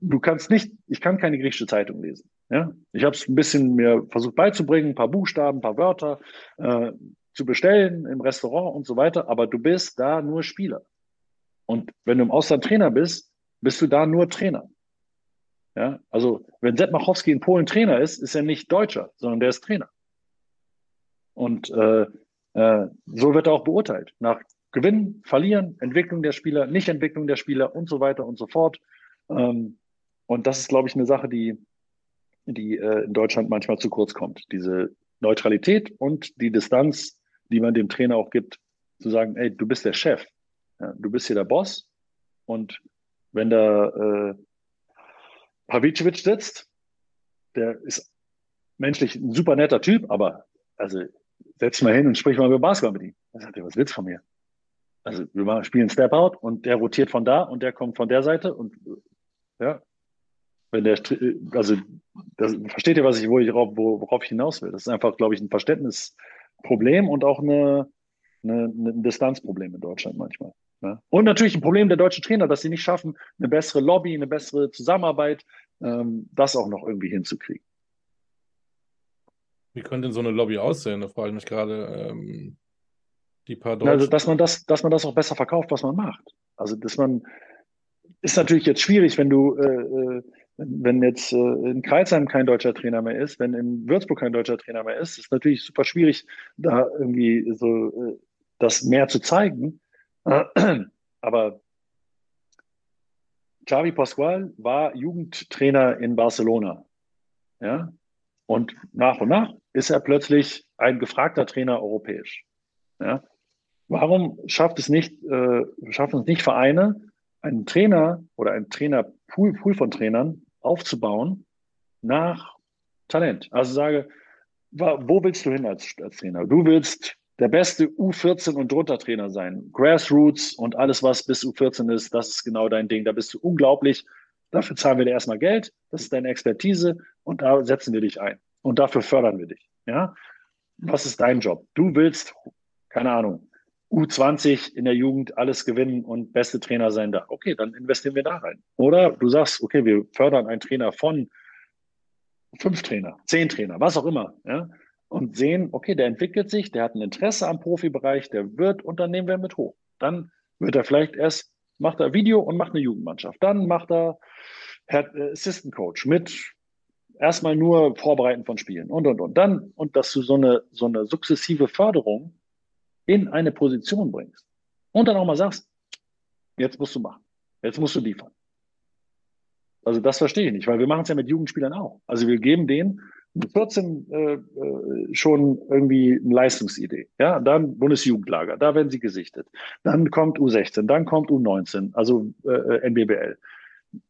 du kannst nicht, ich kann keine griechische Zeitung lesen. Ja? Ich habe es ein bisschen mir versucht beizubringen, ein paar Buchstaben, ein paar Wörter äh, zu bestellen im Restaurant und so weiter, aber du bist da nur Spieler. Und wenn du im Ausland Trainer bist, bist du da nur Trainer. Ja, also wenn Sepp Machowski in Polen Trainer ist, ist er nicht Deutscher, sondern der ist Trainer. Und äh, äh, so wird er auch beurteilt. Nach Gewinnen, Verlieren, Entwicklung der Spieler, Nicht-Entwicklung der Spieler und so weiter und so fort. Ähm, und das ist, glaube ich, eine Sache, die, die äh, in Deutschland manchmal zu kurz kommt. Diese Neutralität und die Distanz, die man dem Trainer auch gibt, zu sagen, ey, du bist der Chef. Ja, du bist hier der Boss und wenn da äh, Pavicevic sitzt, der ist menschlich ein super netter Typ, aber also setz mal hin und sprich mal über Basketball mit ihm. Dann sagt er, was willst du von mir? Also wir spielen Step Out und der rotiert von da und der kommt von der Seite und ja, wenn der, also das, versteht ihr, was ich, wo ich, worauf ich hinaus will? Das ist einfach, glaube ich, ein Verständnisproblem und auch eine, eine, ein Distanzproblem in Deutschland manchmal. Ja. Und natürlich ein Problem der deutschen Trainer, dass sie nicht schaffen, eine bessere Lobby, eine bessere Zusammenarbeit, ähm, das auch noch irgendwie hinzukriegen. Wie könnte denn so eine Lobby aussehen? Da frage ich mich gerade. Ähm, die paar Deutschen. Also, dass man das, dass man das auch besser verkauft, was man macht. Also, dass man ist natürlich jetzt schwierig, wenn du, äh, äh wenn jetzt äh, in Kreisheim kein deutscher Trainer mehr ist, wenn in Würzburg kein deutscher Trainer mehr ist, ist natürlich super schwierig, da irgendwie so äh, das mehr zu zeigen. (clears throat) Aber Xavi Pascual war Jugendtrainer in Barcelona. Ja? Und nach und nach ist er plötzlich ein gefragter Trainer europäisch. Ja? Warum schafft es nicht, äh, schaffen es nicht Vereine, einen Trainer oder einen Trainerpool Pool von Trainern aufzubauen nach Talent? Also sage, wo willst du hin als, als Trainer? Du willst der beste U14 und drunter Trainer sein. Grassroots und alles, was bis U14 ist, das ist genau dein Ding. Da bist du unglaublich. Dafür zahlen wir dir erstmal Geld. Das ist deine Expertise und da setzen wir dich ein. Und dafür fördern wir dich. Ja. was ist dein Job? Du willst, keine Ahnung, U20 in der Jugend alles gewinnen und beste Trainer sein da. Okay, dann investieren wir da rein. Oder du sagst, okay, wir fördern einen Trainer von fünf Trainer, zehn Trainer, was auch immer, ja, und sehen, okay, der entwickelt sich, der hat ein Interesse am Profibereich, der wird und dann nehmen wir mit hoch. Dann wird er vielleicht erst, macht er Video und macht eine Jugendmannschaft. Dann macht er äh, Assistant Coach mit erstmal nur Vorbereiten von Spielen und, und, und. Dann, und dass du so eine, so eine sukzessive Förderung in eine Position bringst. Und dann auch mal sagst, jetzt musst du machen. Jetzt musst du liefern. Also das verstehe ich nicht, weil wir machen es ja mit Jugendspielern auch. Also wir geben denen mit 14 äh, äh, schon irgendwie eine Leistungsidee. Ja, dann Bundesjugendlager, da werden sie gesichtet. Dann kommt U16, dann kommt U19, also äh, NBBL.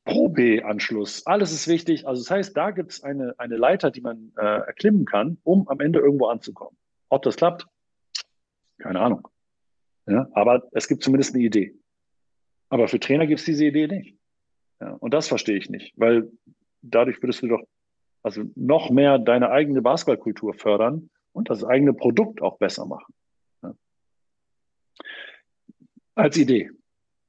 Pro B-Anschluss, alles ist wichtig. Also das heißt, da gibt es eine, eine Leiter, die man äh, erklimmen kann, um am Ende irgendwo anzukommen. Ob das klappt, keine Ahnung. Ja, aber es gibt zumindest eine Idee. Aber für Trainer gibt es diese Idee nicht. Ja, und das verstehe ich nicht, weil dadurch würdest du doch also noch mehr deine eigene Basketballkultur fördern und das eigene Produkt auch besser machen. Ja. Als Idee.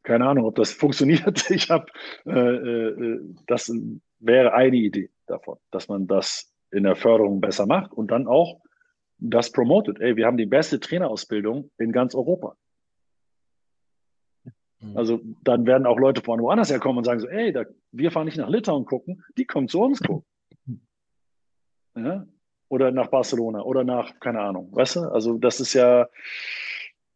Keine Ahnung, ob das (laughs) funktioniert. Ich habe, äh, äh, das wäre eine Idee davon, dass man das in der Förderung besser macht und dann auch das promotet. Ey, wir haben die beste Trainerausbildung in ganz Europa. Mhm. Also dann werden auch Leute von woanders herkommen und sagen so, ey, da, wir fahren nicht nach Litauen gucken, die kommen zu uns gucken. Ja? Oder nach Barcelona oder nach, keine Ahnung, weißt du? Also das ist ja,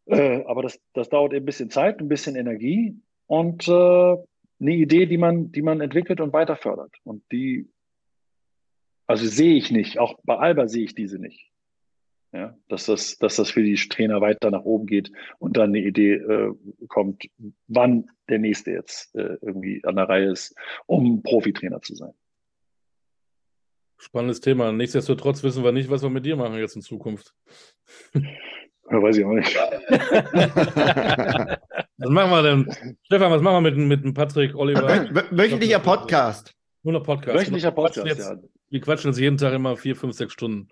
äh, aber das, das dauert ein bisschen Zeit, ein bisschen Energie und äh, eine Idee, die man, die man entwickelt und weiter fördert. Und die, also sehe ich nicht, auch bei Alba sehe ich diese nicht. Ja, dass das, dass das für die Trainer weiter nach oben geht und dann eine Idee äh, kommt, wann der nächste jetzt äh, irgendwie an der Reihe ist, um Profitrainer zu sein. Spannendes Thema. Nichtsdestotrotz wissen wir nicht, was wir mit dir machen jetzt in Zukunft. (laughs) Ja, weiß ich auch nicht. (laughs) was machen wir denn? Stefan, was machen wir mit, mit dem Patrick Oliver? Wöchentlicher Podcast. Nur noch Podcast. Wöchentlicher Podcast, jetzt, ja. Wir quatschen jetzt jeden Tag immer vier, fünf, sechs Stunden.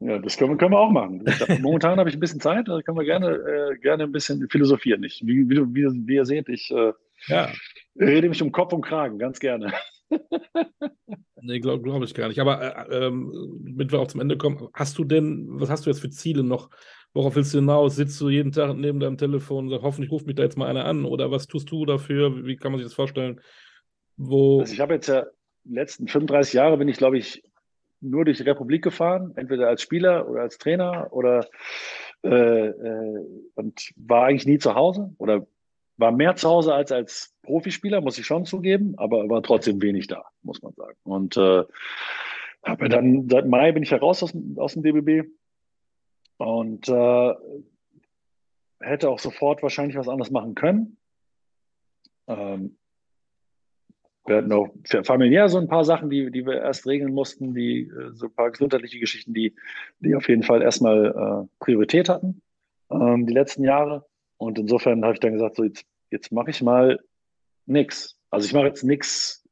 Ja, das können, können wir auch machen. Momentan habe ich ein bisschen Zeit, da können wir gerne, äh, gerne ein bisschen philosophieren. Nicht? Wie, wie, wie, wie ihr seht, ich äh, ja. rede mich um Kopf und Kragen, ganz gerne. (laughs) nee, glaube glaub ich gar nicht. Aber äh, ähm, damit wir auch zum Ende kommen, hast du denn, was hast du jetzt für Ziele noch? Worauf willst du hinaus? Sitzt du jeden Tag neben deinem Telefon und sagst, hoffentlich ruft mich da jetzt mal einer an? Oder was tust du dafür? Wie kann man sich das vorstellen? Wo also ich habe jetzt ja die letzten 35 Jahre bin ich, glaube ich, nur durch die Republik gefahren, entweder als Spieler oder als Trainer oder äh, äh, und war eigentlich nie zu Hause oder war mehr zu Hause als als Profispieler, muss ich schon zugeben, aber war trotzdem wenig da, muss man sagen. Und äh, habe dann seit Mai bin ich heraus aus, aus dem DBB und äh, hätte auch sofort wahrscheinlich was anderes machen können. Ähm, wir hatten auch familiär so ein paar Sachen, die, die wir erst regeln mussten, die äh, so ein paar gesundheitliche Geschichten, die, die auf jeden Fall erstmal äh, Priorität hatten, ähm, die letzten Jahre. Und insofern habe ich dann gesagt, so jetzt, jetzt mache ich mal nix. Also ich mache jetzt nix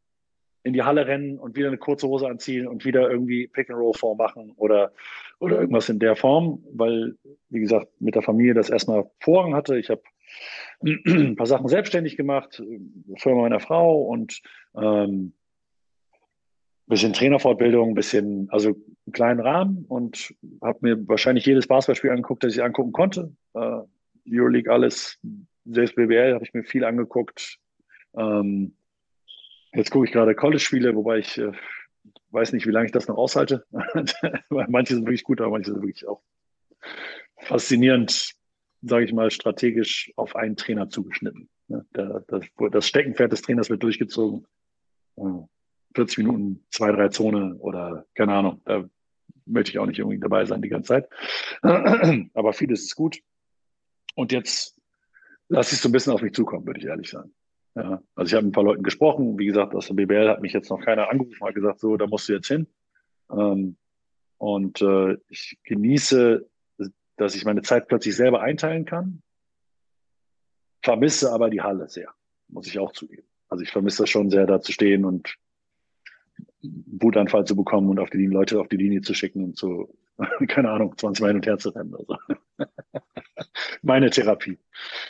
in die Halle rennen und wieder eine kurze Hose anziehen und wieder irgendwie Pick and Roll vormachen oder oder irgendwas in der Form, weil wie gesagt mit der Familie das erstmal Vorrang hatte. Ich habe ein paar Sachen selbstständig gemacht, Firma meiner Frau und ähm, bisschen Trainerfortbildung, ein bisschen, also einen kleinen Rahmen und habe mir wahrscheinlich jedes Basketballspiel angeguckt, das ich angucken konnte. Äh, Euroleague alles, selbst BBL habe ich mir viel angeguckt. Ähm, jetzt gucke ich gerade College-Spiele, wobei ich äh, weiß nicht, wie lange ich das noch aushalte. (laughs) manche sind wirklich gut, aber manche sind wirklich auch faszinierend sage ich mal, strategisch auf einen Trainer zugeschnitten. Das, Steckenpferd des Trainers wird durchgezogen. 40 Minuten, zwei, drei Zone oder keine Ahnung. Da möchte ich auch nicht unbedingt dabei sein die ganze Zeit. (clears throat) Aber vieles ist gut. Und jetzt lasse ich es so ein bisschen auf mich zukommen, würde ich ehrlich sagen. Ja, also ich habe mit ein paar Leuten gesprochen. Wie gesagt, aus der BBL hat mich jetzt noch keiner angerufen, hat gesagt, so, da musst du jetzt hin. Ähm, und äh, ich genieße dass ich meine Zeit plötzlich selber einteilen kann. Vermisse aber die Halle sehr, muss ich auch zugeben. Also ich vermisse das schon sehr, da zu stehen und Wutanfall zu bekommen und auf die Linie, Leute auf die Linie zu schicken und zu, (laughs) keine Ahnung, 20 Mal hin und her zu rennen. Also. (laughs) Meine Therapie.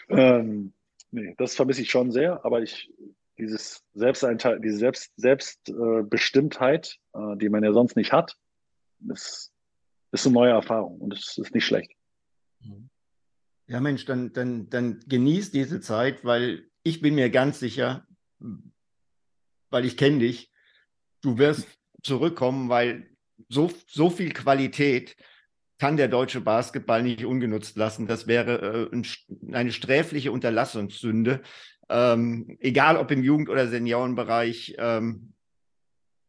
Ähm, nee, das vermisse ich schon sehr, aber ich, dieses Selbsteinteil, diese Selbst, Selbstbestimmtheit, äh, die man ja sonst nicht hat, ist, ist eine neue Erfahrung und es ist nicht schlecht. Ja, Mensch, dann, dann, dann genieß diese Zeit, weil ich bin mir ganz sicher, weil ich kenne dich, du wirst zurückkommen, weil so, so viel Qualität kann der deutsche Basketball nicht ungenutzt lassen. Das wäre äh, eine sträfliche Unterlassungssünde. Ähm, egal ob im Jugend- oder Seniorenbereich, ähm,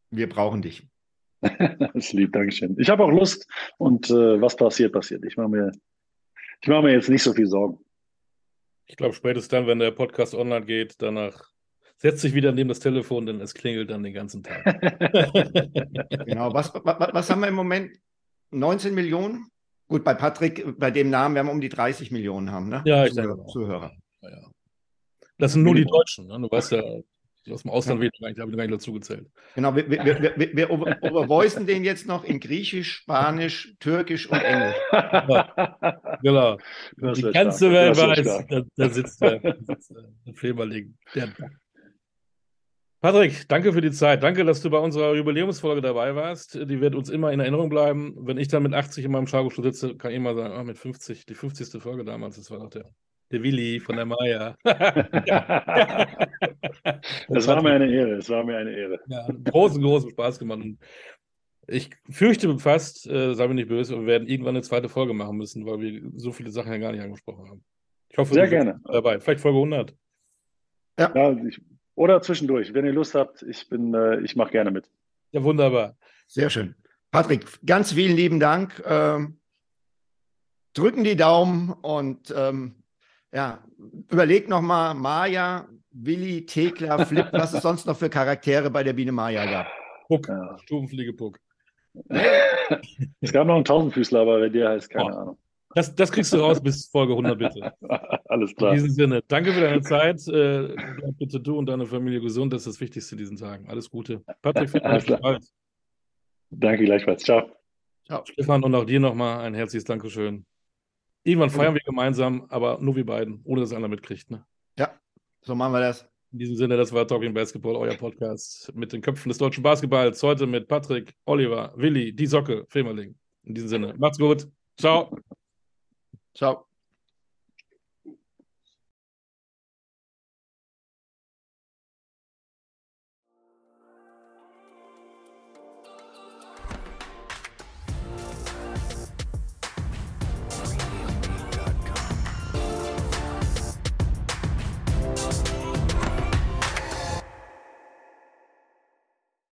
wir brauchen dich. das (laughs) ist lieb, Dankeschön. Ich habe auch Lust und äh, was passiert, passiert. Ich mache mir, ich mache mir jetzt nicht so viel Sorgen. Ich glaube, spätestens dann, wenn der Podcast online geht, danach setzt sich wieder neben das Telefon, denn es klingelt dann den ganzen Tag. (laughs) genau. Was, was, was haben wir im Moment? 19 Millionen? Gut, bei Patrick, bei dem Namen werden wir um die 30 Millionen haben, ne? Ja, ich Zuhörer. denke. Zuhörer. Ja, ja. Das sind nur die Deutschen, ne? Du weißt ja, aus dem Ausland ja. habe ich gar nicht dazu gezählt. Genau, wir, wir, wir, wir, wir over, overvoicen den jetzt noch in Griechisch, Spanisch, Türkisch und Englisch. Ja, genau. Das die ganze stark. Welt weiß, da, da sitzt der, der. Der Patrick, danke für die Zeit. Danke, dass du bei unserer Jubiläumsfolge dabei warst. Die wird uns immer in Erinnerung bleiben. Wenn ich dann mit 80 in meinem Schaukelstuhl sitze, kann ich immer sagen, ah, mit 50, die 50. Folge damals, das war doch der, der Willi von der Maya. (laughs) (laughs) Es war mir eine Ehre, es war mir eine Ehre. Ja, großen, großen Spaß gemacht. Und ich fürchte fast, äh, sei mir nicht böse, wir werden irgendwann eine zweite Folge machen müssen, weil wir so viele Sachen ja gar nicht angesprochen haben. Ich hoffe, Sehr du bist gerne. dabei. Vielleicht Folge 100. Ja, ich, oder zwischendurch, wenn ihr Lust habt, ich bin, äh, ich mache gerne mit. Ja, wunderbar. Sehr schön. Patrick, ganz vielen lieben Dank. Ähm, drücken die Daumen und ähm, ja, überleg nochmal, Maja, Willi, Thekla, Flip, (laughs) was es sonst noch für Charaktere bei der Biene Maja gab. Puck, Ja. Stubenfliege Puck. (laughs) Es gab noch einen Tausendfüßler, aber wer der heißt, keine Oh. Ahnung. Das, das kriegst du raus bis Folge 100, bitte. (laughs) Alles In klar. diesem Sinne, danke für deine Zeit. Äh, bleib bitte du und deine Familie gesund. Das ist das Wichtigste in diesen Tagen. Alles Gute. Patrick, vielen Dank. Danke gleichfalls. Ciao. Stefan und auch dir nochmal ein herzliches Dankeschön. Irgendwann feiern wir gemeinsam, aber nur wir beiden, ohne dass einer mitkriegt. Ne? Ja, so machen wir das. In diesem Sinne, das war Talking Basketball, euer Podcast mit den Köpfen des deutschen Basketballs. Heute mit Patrick, Oliver, Willi, die Socke, Filmerling. In diesem Sinne, macht's gut. Ciao. Ciao.